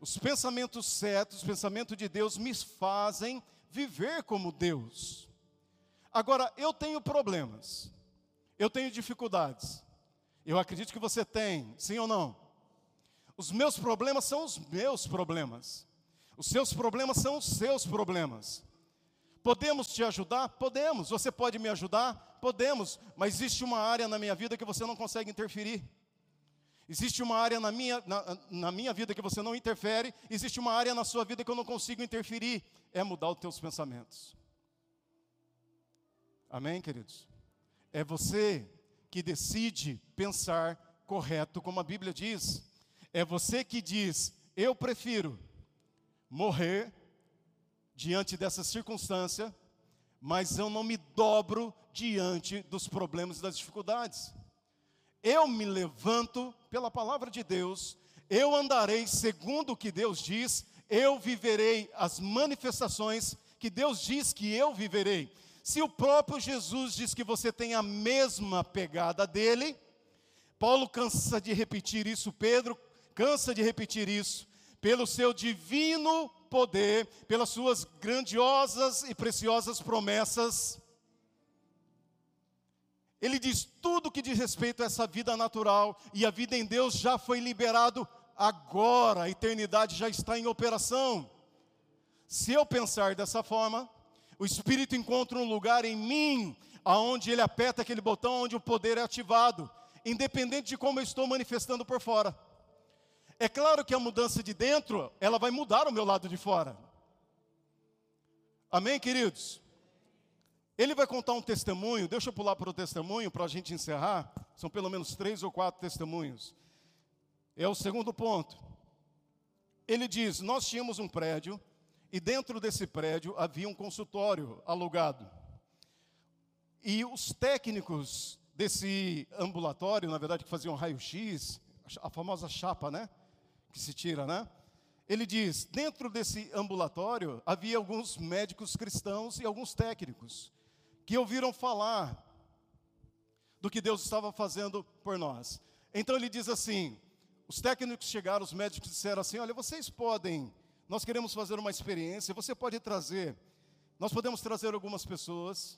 Os pensamentos certos, os pensamentos de Deus me fazem viver como Deus. Agora, eu tenho problemas. Eu tenho dificuldades. Eu acredito que você tem, sim ou não? Os meus problemas são os meus problemas. Os seus problemas são os seus problemas. Podemos te ajudar? Podemos. Você pode me ajudar? Podemos. Mas existe uma área na minha vida que você não consegue interferir. Existe uma área na minha, na, na minha vida que você não interfere. Existe uma área na sua vida que eu não consigo interferir. É mudar os teus pensamentos. Amém, queridos? É você que decide pensar correto, como a Bíblia diz. É você que diz: eu prefiro morrer diante dessa circunstância, mas eu não me dobro diante dos problemas e das dificuldades. Eu me levanto pela palavra de Deus, eu andarei segundo o que Deus diz, eu viverei as manifestações que Deus diz que eu viverei. Se o próprio Jesus diz que você tem a mesma pegada dele, Paulo cansa de repetir isso, Pedro cansa de repetir isso, pelo seu divino poder, pelas suas grandiosas e preciosas promessas. Ele diz tudo que diz respeito a essa vida natural e a vida em Deus já foi liberado agora, a eternidade já está em operação. Se eu pensar dessa forma, o Espírito encontra um lugar em mim, aonde ele aperta aquele botão onde o poder é ativado, independente de como eu estou manifestando por fora. É claro que a mudança de dentro, ela vai mudar o meu lado de fora. Amém, queridos? Ele vai contar um testemunho, deixa eu pular para o testemunho para a gente encerrar. São pelo menos três ou quatro testemunhos. É o segundo ponto. Ele diz: Nós tínhamos um prédio, e dentro desse prédio havia um consultório alugado. E os técnicos desse ambulatório, na verdade, que faziam raio-x, a famosa chapa, né? Que se tira, né? Ele diz: dentro desse ambulatório havia alguns médicos cristãos e alguns técnicos que ouviram falar do que Deus estava fazendo por nós. Então ele diz assim: os técnicos chegaram, os médicos disseram assim: olha, vocês podem, nós queremos fazer uma experiência, você pode trazer, nós podemos trazer algumas pessoas,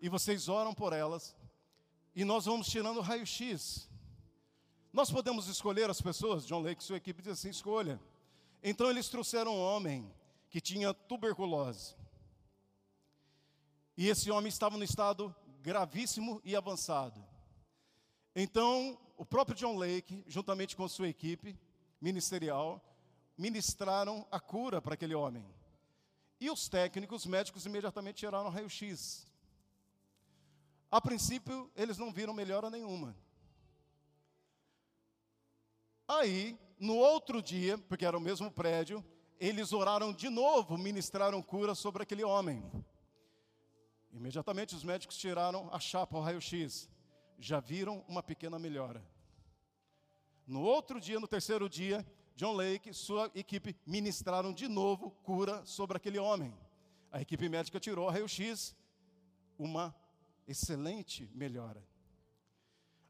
e vocês oram por elas, e nós vamos tirando raio-x nós podemos escolher as pessoas, John Lake, sua equipe diz assim: escolha. Então eles trouxeram um homem que tinha tuberculose. E esse homem estava no estado gravíssimo e avançado. Então, o próprio John Lake, juntamente com sua equipe ministerial, ministraram a cura para aquele homem. E os técnicos médicos imediatamente tiraram raio-x. A princípio, eles não viram melhora nenhuma. Aí, no outro dia, porque era o mesmo prédio, eles oraram de novo, ministraram cura sobre aquele homem. Imediatamente os médicos tiraram a chapa, o raio-x. Já viram uma pequena melhora. No outro dia, no terceiro dia, John Lake, sua equipe ministraram de novo cura sobre aquele homem. A equipe médica tirou o raio-x, uma excelente melhora.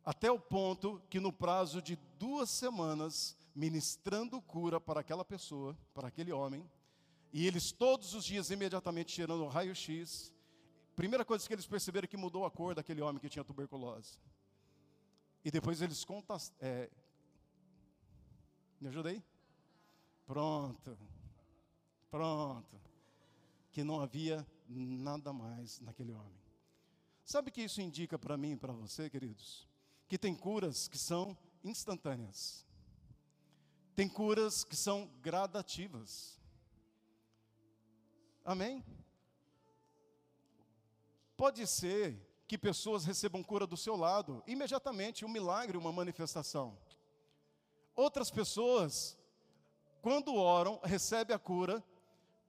Até o ponto que, no prazo de duas semanas, ministrando cura para aquela pessoa, para aquele homem, e eles todos os dias imediatamente tirando o raio-x, primeira coisa que eles perceberam é que mudou a cor daquele homem que tinha tuberculose. E depois eles contam. É, me ajudei? Pronto. Pronto. Que não havia nada mais naquele homem. Sabe o que isso indica para mim e para você, queridos? Que tem curas que são instantâneas. Tem curas que são gradativas. Amém? Pode ser que pessoas recebam cura do seu lado, imediatamente, um milagre, uma manifestação. Outras pessoas, quando oram, recebem a cura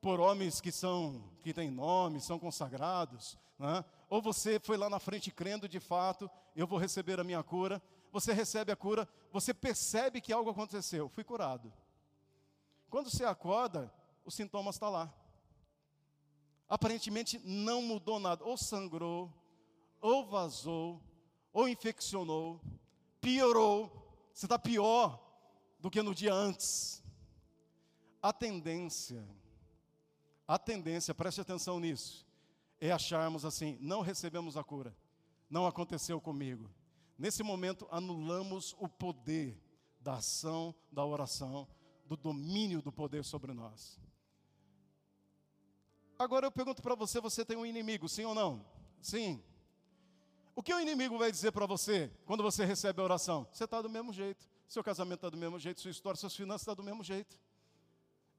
por homens que são que têm nome, são consagrados, né? Ou você foi lá na frente crendo de fato, eu vou receber a minha cura. Você recebe a cura, você percebe que algo aconteceu, fui curado. Quando você acorda, os sintomas estão tá lá. Aparentemente não mudou nada, ou sangrou, ou vazou, ou infeccionou, piorou. Você está pior do que no dia antes. A tendência, a tendência, preste atenção nisso, é acharmos assim: não recebemos a cura, não aconteceu comigo. Nesse momento, anulamos o poder da ação, da oração, do domínio do poder sobre nós. Agora eu pergunto para você: você tem um inimigo, sim ou não? Sim. O que o inimigo vai dizer para você quando você recebe a oração? Você está do mesmo jeito, seu casamento está do mesmo jeito, sua história, suas finanças estão tá do mesmo jeito.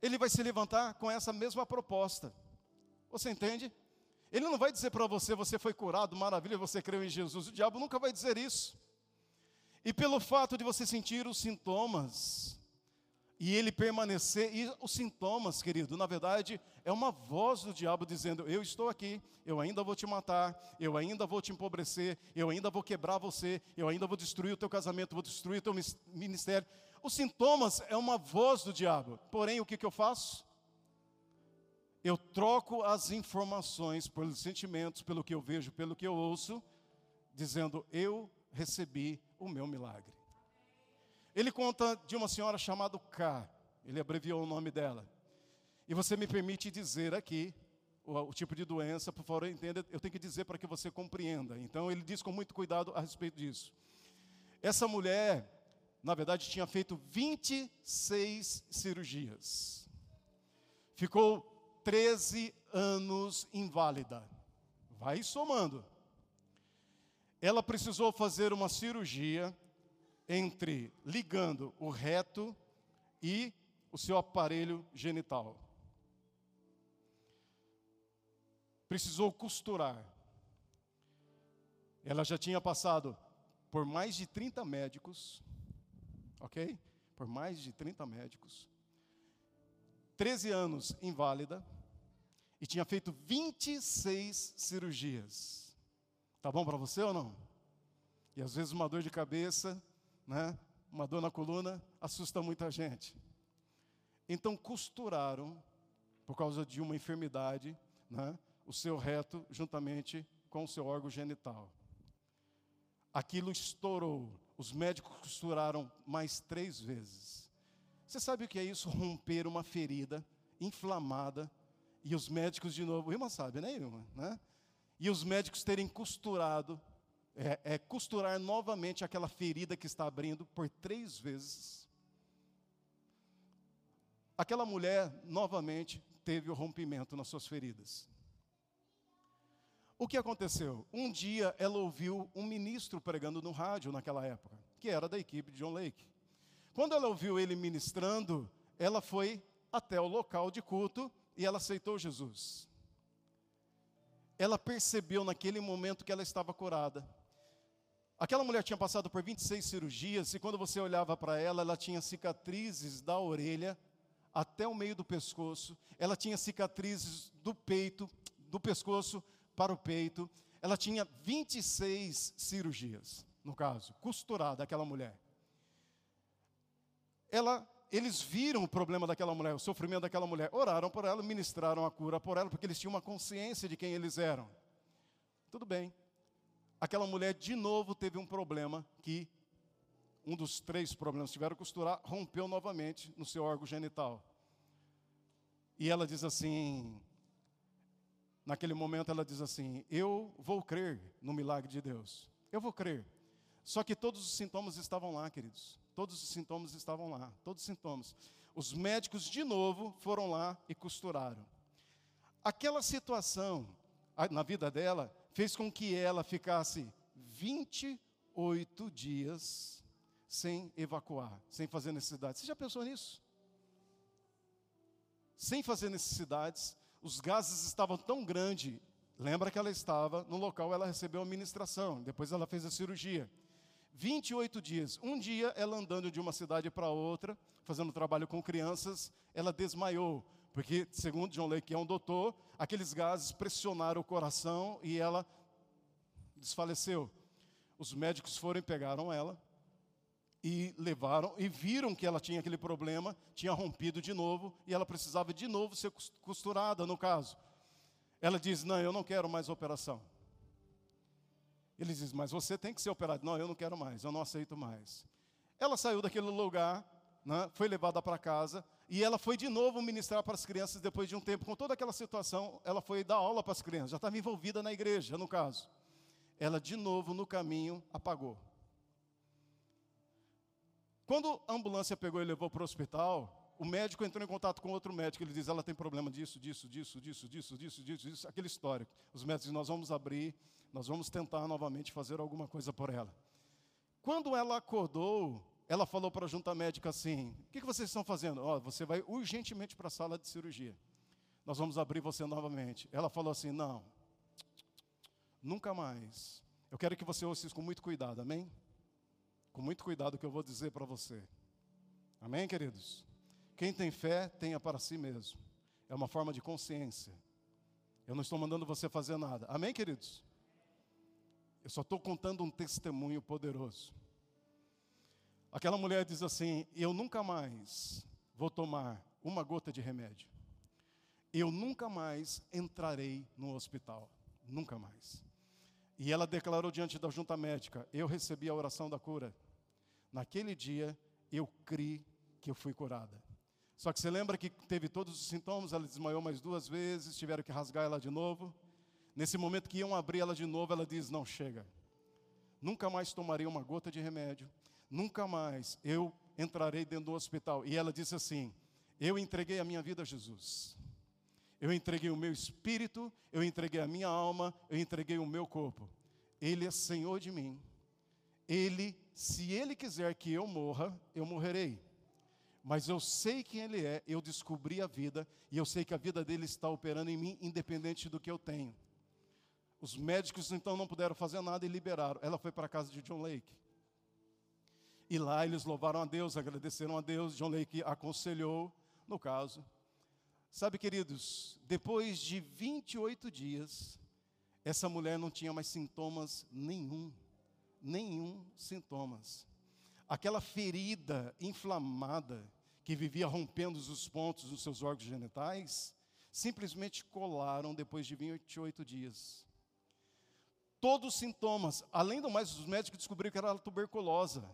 Ele vai se levantar com essa mesma proposta. Você entende? Ele não vai dizer para você, você foi curado, maravilha, você creu em Jesus. O diabo nunca vai dizer isso. E pelo fato de você sentir os sintomas, e ele permanecer, e os sintomas, querido, na verdade, é uma voz do diabo dizendo: Eu estou aqui, eu ainda vou te matar, eu ainda vou te empobrecer, eu ainda vou quebrar você, eu ainda vou destruir o teu casamento, vou destruir o teu ministério. Os sintomas é uma voz do diabo, porém, o que, que eu faço? Eu troco as informações pelos sentimentos, pelo que eu vejo, pelo que eu ouço, dizendo: Eu recebi o meu milagre. Ele conta de uma senhora chamada K, ele abreviou o nome dela. E você me permite dizer aqui o, o tipo de doença, por favor, entenda, eu tenho que dizer para que você compreenda. Então ele diz com muito cuidado a respeito disso. Essa mulher, na verdade, tinha feito 26 cirurgias. Ficou 13 anos inválida. Vai somando. Ela precisou fazer uma cirurgia entre ligando o reto e o seu aparelho genital. Precisou costurar. Ela já tinha passado por mais de 30 médicos, ok? Por mais de 30 médicos. 13 anos inválida e tinha feito 26 cirurgias. Tá bom para você ou não? E às vezes uma dor de cabeça né? uma dor na coluna, assusta muita gente. Então costuraram, por causa de uma enfermidade, né? o seu reto juntamente com o seu órgão genital. Aquilo estourou. Os médicos costuraram mais três vezes. Você sabe o que é isso? Romper uma ferida inflamada e os médicos de novo, irmã sabe, né, irmã? Né? E os médicos terem costurado é, é costurar novamente aquela ferida que está abrindo por três vezes. Aquela mulher novamente teve o rompimento nas suas feridas. O que aconteceu? Um dia ela ouviu um ministro pregando no rádio naquela época, que era da equipe de John Lake. Quando ela ouviu ele ministrando, ela foi até o local de culto e ela aceitou Jesus. Ela percebeu naquele momento que ela estava curada. Aquela mulher tinha passado por 26 cirurgias e quando você olhava para ela, ela tinha cicatrizes da orelha até o meio do pescoço, ela tinha cicatrizes do peito, do pescoço para o peito, ela tinha 26 cirurgias, no caso, costurada aquela mulher. Ela, eles viram o problema daquela mulher, o sofrimento daquela mulher, oraram por ela, ministraram a cura por ela, porque eles tinham uma consciência de quem eles eram. Tudo bem aquela mulher de novo teve um problema que um dos três problemas tiveram costurar rompeu novamente no seu órgão genital. E ela diz assim, naquele momento ela diz assim: "Eu vou crer no milagre de Deus. Eu vou crer". Só que todos os sintomas estavam lá, queridos. Todos os sintomas estavam lá, todos os sintomas. Os médicos de novo foram lá e costuraram. Aquela situação na vida dela fez com que ela ficasse 28 dias sem evacuar, sem fazer necessidades. Você já pensou nisso? Sem fazer necessidades, os gases estavam tão grandes. Lembra que ela estava no local, ela recebeu a ministração, depois ela fez a cirurgia. 28 dias. Um dia, ela andando de uma cidade para outra, fazendo trabalho com crianças, ela desmaiou. Porque, segundo John Lake, que é um doutor, aqueles gases pressionaram o coração e ela desfaleceu. Os médicos foram e pegaram ela e levaram e viram que ela tinha aquele problema, tinha rompido de novo e ela precisava de novo ser costurada, no caso. Ela diz: Não, eu não quero mais operação. Ele diz: Mas você tem que ser operado. Não, eu não quero mais, eu não aceito mais. Ela saiu daquele lugar, né, foi levada para casa e ela foi de novo ministrar para as crianças depois de um tempo. Com toda aquela situação, ela foi dar aula para as crianças, já estava envolvida na igreja, no caso ela de novo no caminho apagou. Quando a ambulância pegou e levou para o hospital, o médico entrou em contato com outro médico. Ele diz: ela tem problema disso, disso, disso, disso, disso, disso, disso, disso, aquele histórico. Os médicos dizem: nós vamos abrir, nós vamos tentar novamente fazer alguma coisa por ela. Quando ela acordou, ela falou para a junta médica assim: o que, vocês estão fazendo? Oh, você vai urgentemente para a sala de cirurgia. Nós vamos abrir você novamente. Ela falou assim: não, Nunca mais. Eu quero que você ouça isso com muito cuidado, amém? com muito cuidado que eu vou dizer para você. Amém, queridos? Quem tem fé, tenha para si mesmo. É uma forma de consciência. Eu não estou mandando você fazer nada. Amém, queridos? Eu só estou contando um testemunho poderoso. Aquela mulher diz assim: Eu nunca mais vou tomar uma gota de remédio. Eu nunca mais entrarei no hospital. Nunca mais. E ela declarou diante da junta médica: Eu recebi a oração da cura. Naquele dia, eu criei que eu fui curada. Só que você lembra que teve todos os sintomas, ela desmaiou mais duas vezes, tiveram que rasgar ela de novo. Nesse momento que iam abrir ela de novo, ela diz: Não chega. Nunca mais tomarei uma gota de remédio. Nunca mais eu entrarei dentro do hospital. E ela disse assim: Eu entreguei a minha vida a Jesus. Eu entreguei o meu espírito, eu entreguei a minha alma, eu entreguei o meu corpo. Ele é Senhor de mim. Ele, se Ele quiser que eu morra, eu morrerei. Mas eu sei quem Ele é, eu descobri a vida, e eu sei que a vida dele está operando em mim, independente do que eu tenho. Os médicos então não puderam fazer nada e liberaram. Ela foi para a casa de John Lake. E lá eles louvaram a Deus, agradeceram a Deus. John Lake aconselhou, no caso. Sabe, queridos, depois de 28 dias, essa mulher não tinha mais sintomas nenhum. Nenhum sintomas. Aquela ferida inflamada que vivia rompendo os pontos nos seus órgãos genitais, simplesmente colaram depois de 28 dias todos os sintomas. Além do mais, os médicos descobriram que era tuberculosa.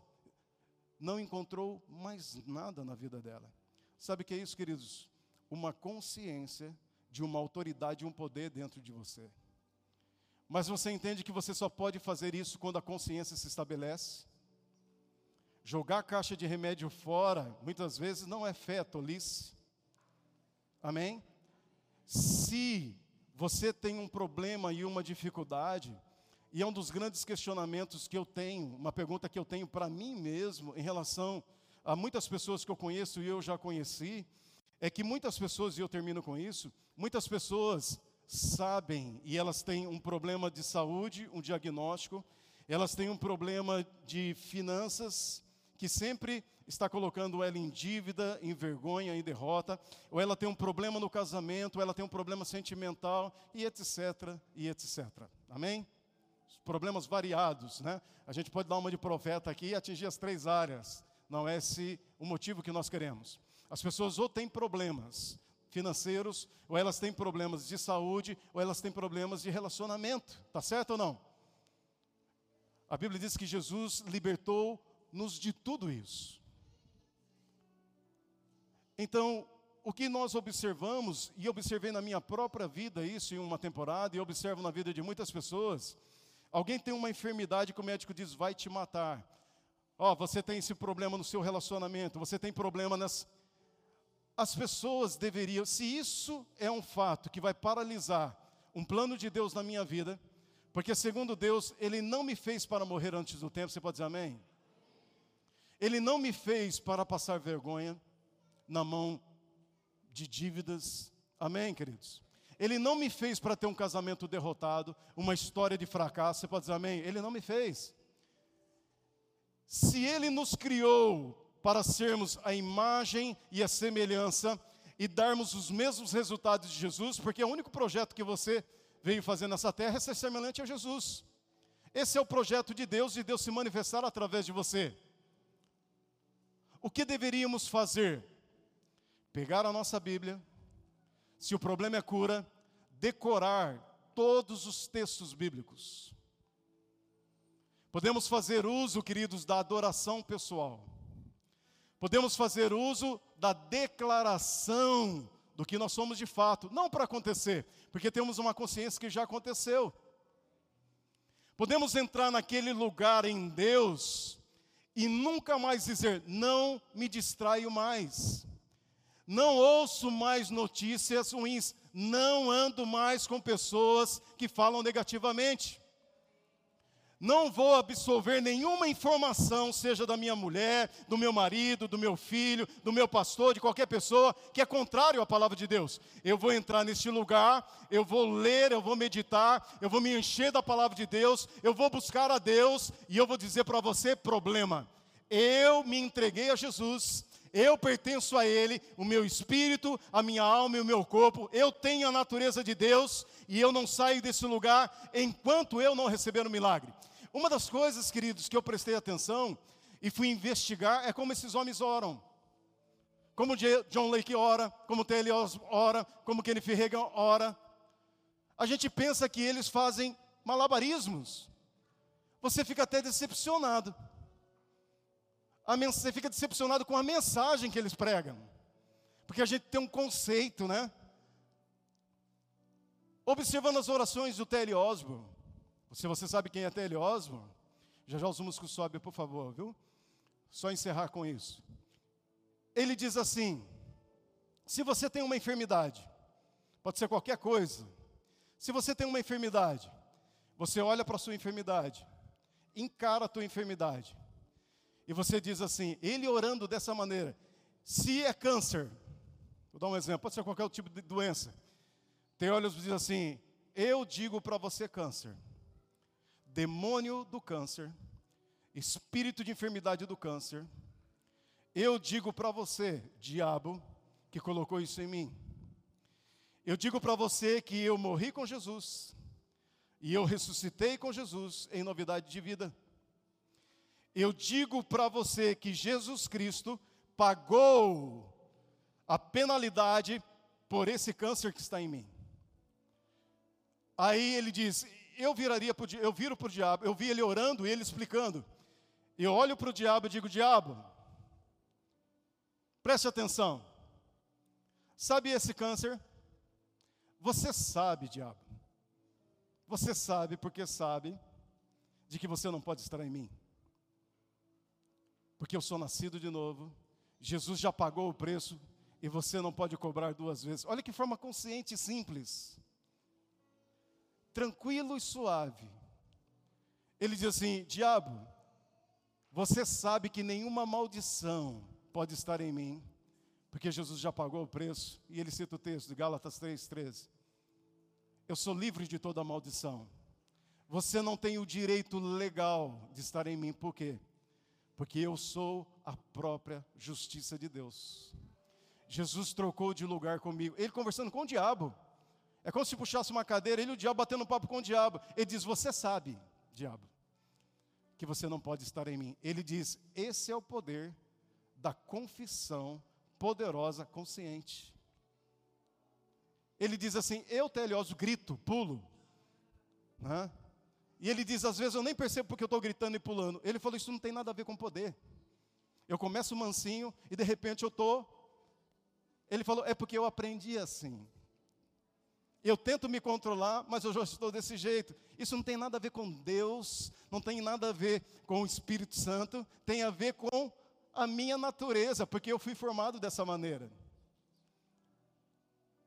Não encontrou mais nada na vida dela. Sabe o que é isso, queridos? Uma consciência de uma autoridade e um poder dentro de você. Mas você entende que você só pode fazer isso quando a consciência se estabelece? Jogar a caixa de remédio fora, muitas vezes, não é fé, é tolice. Amém? Se você tem um problema e uma dificuldade, e é um dos grandes questionamentos que eu tenho, uma pergunta que eu tenho para mim mesmo em relação a muitas pessoas que eu conheço e eu já conheci, é que muitas pessoas, e eu termino com isso, muitas pessoas sabem e elas têm um problema de saúde, um diagnóstico, elas têm um problema de finanças que sempre está colocando ela em dívida, em vergonha, em derrota, ou ela tem um problema no casamento, ou ela tem um problema sentimental, e etc, e etc. Amém? problemas variados, né? A gente pode dar uma de profeta aqui e atingir as três áreas. Não é esse o motivo que nós queremos. As pessoas ou têm problemas financeiros, ou elas têm problemas de saúde, ou elas têm problemas de relacionamento. Tá certo ou não? A Bíblia diz que Jesus libertou-nos de tudo isso. Então, o que nós observamos, e observei na minha própria vida isso em uma temporada, e observo na vida de muitas pessoas, Alguém tem uma enfermidade que o médico diz vai te matar. Ó, oh, você tem esse problema no seu relacionamento, você tem problema nas. As pessoas deveriam, se isso é um fato que vai paralisar um plano de Deus na minha vida, porque segundo Deus, Ele não me fez para morrer antes do tempo, você pode dizer amém? Ele não me fez para passar vergonha na mão de dívidas, amém, queridos? Ele não me fez para ter um casamento derrotado, uma história de fracasso. Você pode dizer amém? Ele não me fez. Se Ele nos criou para sermos a imagem e a semelhança e darmos os mesmos resultados de Jesus, porque é o único projeto que você veio fazer nessa terra é ser semelhante a Jesus. Esse é o projeto de Deus e Deus se manifestar através de você. O que deveríamos fazer? Pegar a nossa Bíblia, se o problema é cura, decorar todos os textos bíblicos. Podemos fazer uso, queridos, da adoração pessoal. Podemos fazer uso da declaração do que nós somos de fato, não para acontecer, porque temos uma consciência que já aconteceu. Podemos entrar naquele lugar em Deus e nunca mais dizer: não me distraio mais não ouço mais notícias ruins, não ando mais com pessoas que falam negativamente. Não vou absorver nenhuma informação, seja da minha mulher, do meu marido, do meu filho, do meu pastor, de qualquer pessoa, que é contrário à palavra de Deus. Eu vou entrar neste lugar, eu vou ler, eu vou meditar, eu vou me encher da palavra de Deus, eu vou buscar a Deus e eu vou dizer para você: problema. Eu me entreguei a Jesus, eu pertenço a Ele, o meu espírito, a minha alma e o meu corpo, eu tenho a natureza de Deus e eu não saio desse lugar enquanto eu não receber o milagre. Uma das coisas, queridos, que eu prestei atenção e fui investigar é como esses homens oram. Como John Lake ora, como T.L. ora, como Kenneth Reagan ora. A gente pensa que eles fazem malabarismos. Você fica até decepcionado. Você fica decepcionado com a mensagem que eles pregam. Porque a gente tem um conceito, né? Observando as orações do T.L. Osborne, se você sabe quem é T.L. Osborne, já já os músicos sobem, por favor, viu? Só encerrar com isso. Ele diz assim: se você tem uma enfermidade, pode ser qualquer coisa, se você tem uma enfermidade, você olha para a sua enfermidade, encara a tua enfermidade, e você diz assim, ele orando dessa maneira, se é câncer, vou dar um exemplo, pode ser qualquer tipo de doença, tem olhos e diz assim, eu digo para você câncer, demônio do câncer, espírito de enfermidade do câncer, eu digo para você, diabo, que colocou isso em mim. Eu digo para você que eu morri com Jesus e eu ressuscitei com Jesus em novidade de vida. Eu digo para você que Jesus Cristo pagou a penalidade por esse câncer que está em mim. Aí ele diz: eu viraria eu viro para o diabo, eu vi ele orando e ele explicando. Eu olho para o diabo e digo, diabo, preste atenção. Sabe esse câncer? Você sabe, diabo. Você sabe porque sabe de que você não pode estar em mim. Porque eu sou nascido de novo, Jesus já pagou o preço e você não pode cobrar duas vezes. Olha que forma consciente e simples tranquilo e suave. Ele diz assim: Diabo, você sabe que nenhuma maldição pode estar em mim, porque Jesus já pagou o preço. E ele cita o texto de Gálatas 3,13. Eu sou livre de toda maldição. Você não tem o direito legal de estar em mim, por quê? Porque eu sou a própria justiça de Deus. Jesus trocou de lugar comigo. Ele conversando com o diabo. É como se puxasse uma cadeira, ele e o diabo batendo papo com o diabo. Ele diz: Você sabe, diabo, que você não pode estar em mim. Ele diz: Esse é o poder da confissão poderosa, consciente. Ele diz assim: Eu, telioso, grito, pulo. Né? E ele diz: Às vezes eu nem percebo porque eu estou gritando e pulando. Ele falou: Isso não tem nada a ver com poder. Eu começo mansinho e de repente eu estou. Ele falou: É porque eu aprendi assim. Eu tento me controlar, mas eu já estou desse jeito. Isso não tem nada a ver com Deus, não tem nada a ver com o Espírito Santo, tem a ver com a minha natureza, porque eu fui formado dessa maneira.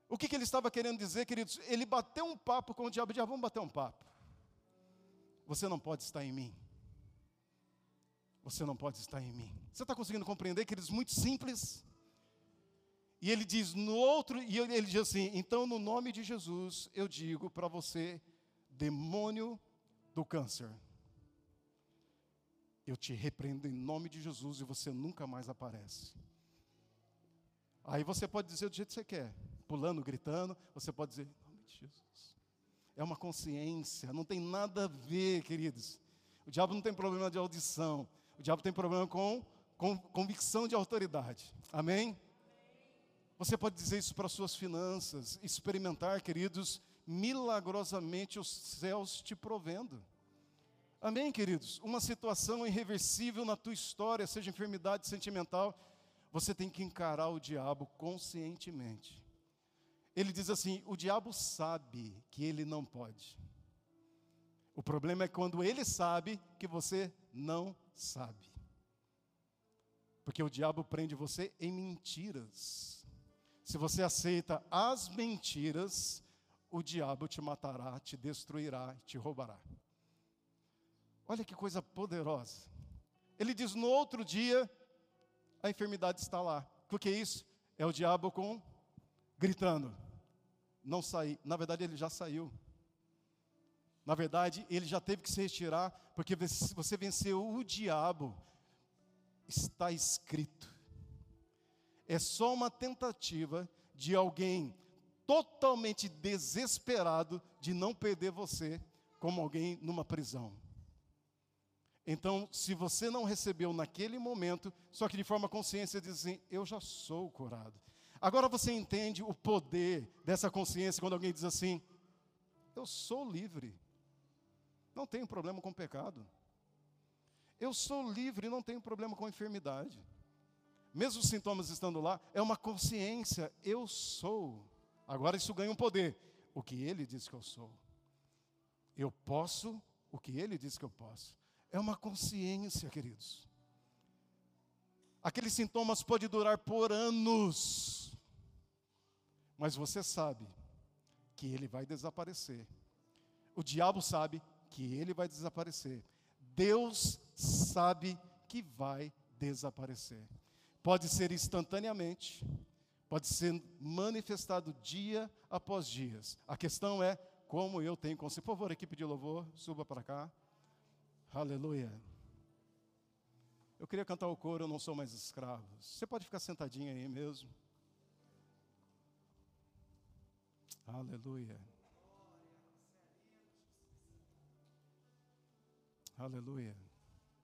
O que, que ele estava querendo dizer, queridos? Ele bateu um papo com o diabo, diabo, vamos bater um papo. Você não pode estar em mim. Você não pode estar em mim. Você está conseguindo compreender, queridos? Muito simples. E ele diz no outro, e ele diz assim: então, no nome de Jesus, eu digo para você, demônio do câncer, eu te repreendo em nome de Jesus e você nunca mais aparece. Aí você pode dizer do jeito que você quer, pulando, gritando, você pode dizer, em nome de Jesus. É uma consciência, não tem nada a ver, queridos. O diabo não tem problema de audição, o diabo tem problema com, com convicção de autoridade. Amém? Você pode dizer isso para suas finanças, experimentar, queridos, milagrosamente os céus te provendo. Amém, queridos? Uma situação irreversível na tua história, seja enfermidade sentimental, você tem que encarar o diabo conscientemente. Ele diz assim: o diabo sabe que ele não pode. O problema é quando ele sabe que você não sabe. Porque o diabo prende você em mentiras. Se você aceita as mentiras, o diabo te matará, te destruirá, te roubará. Olha que coisa poderosa. Ele diz: no outro dia, a enfermidade está lá. O que é isso? É o diabo com gritando. Não sair. Na verdade, ele já saiu. Na verdade, ele já teve que se retirar, porque você venceu o diabo. Está escrito. É só uma tentativa de alguém totalmente desesperado de não perder você como alguém numa prisão. Então, se você não recebeu naquele momento, só que de forma consciência diz assim: eu já sou curado. Agora você entende o poder dessa consciência quando alguém diz assim: eu sou livre. Não tenho problema com pecado. Eu sou livre, não tenho problema com enfermidade. Mesmo os sintomas estando lá, é uma consciência, eu sou. Agora isso ganha um poder. O que ele diz que eu sou. Eu posso o que ele diz que eu posso. É uma consciência, queridos. Aqueles sintomas podem durar por anos, mas você sabe que ele vai desaparecer. O diabo sabe que ele vai desaparecer. Deus sabe que vai desaparecer. Pode ser instantaneamente, pode ser manifestado dia após dias. A questão é como eu tenho consciência. Por favor, equipe de louvor, suba para cá. Aleluia. Eu queria cantar o coro, eu não sou mais escravo. Você pode ficar sentadinho aí mesmo. Aleluia. Aleluia.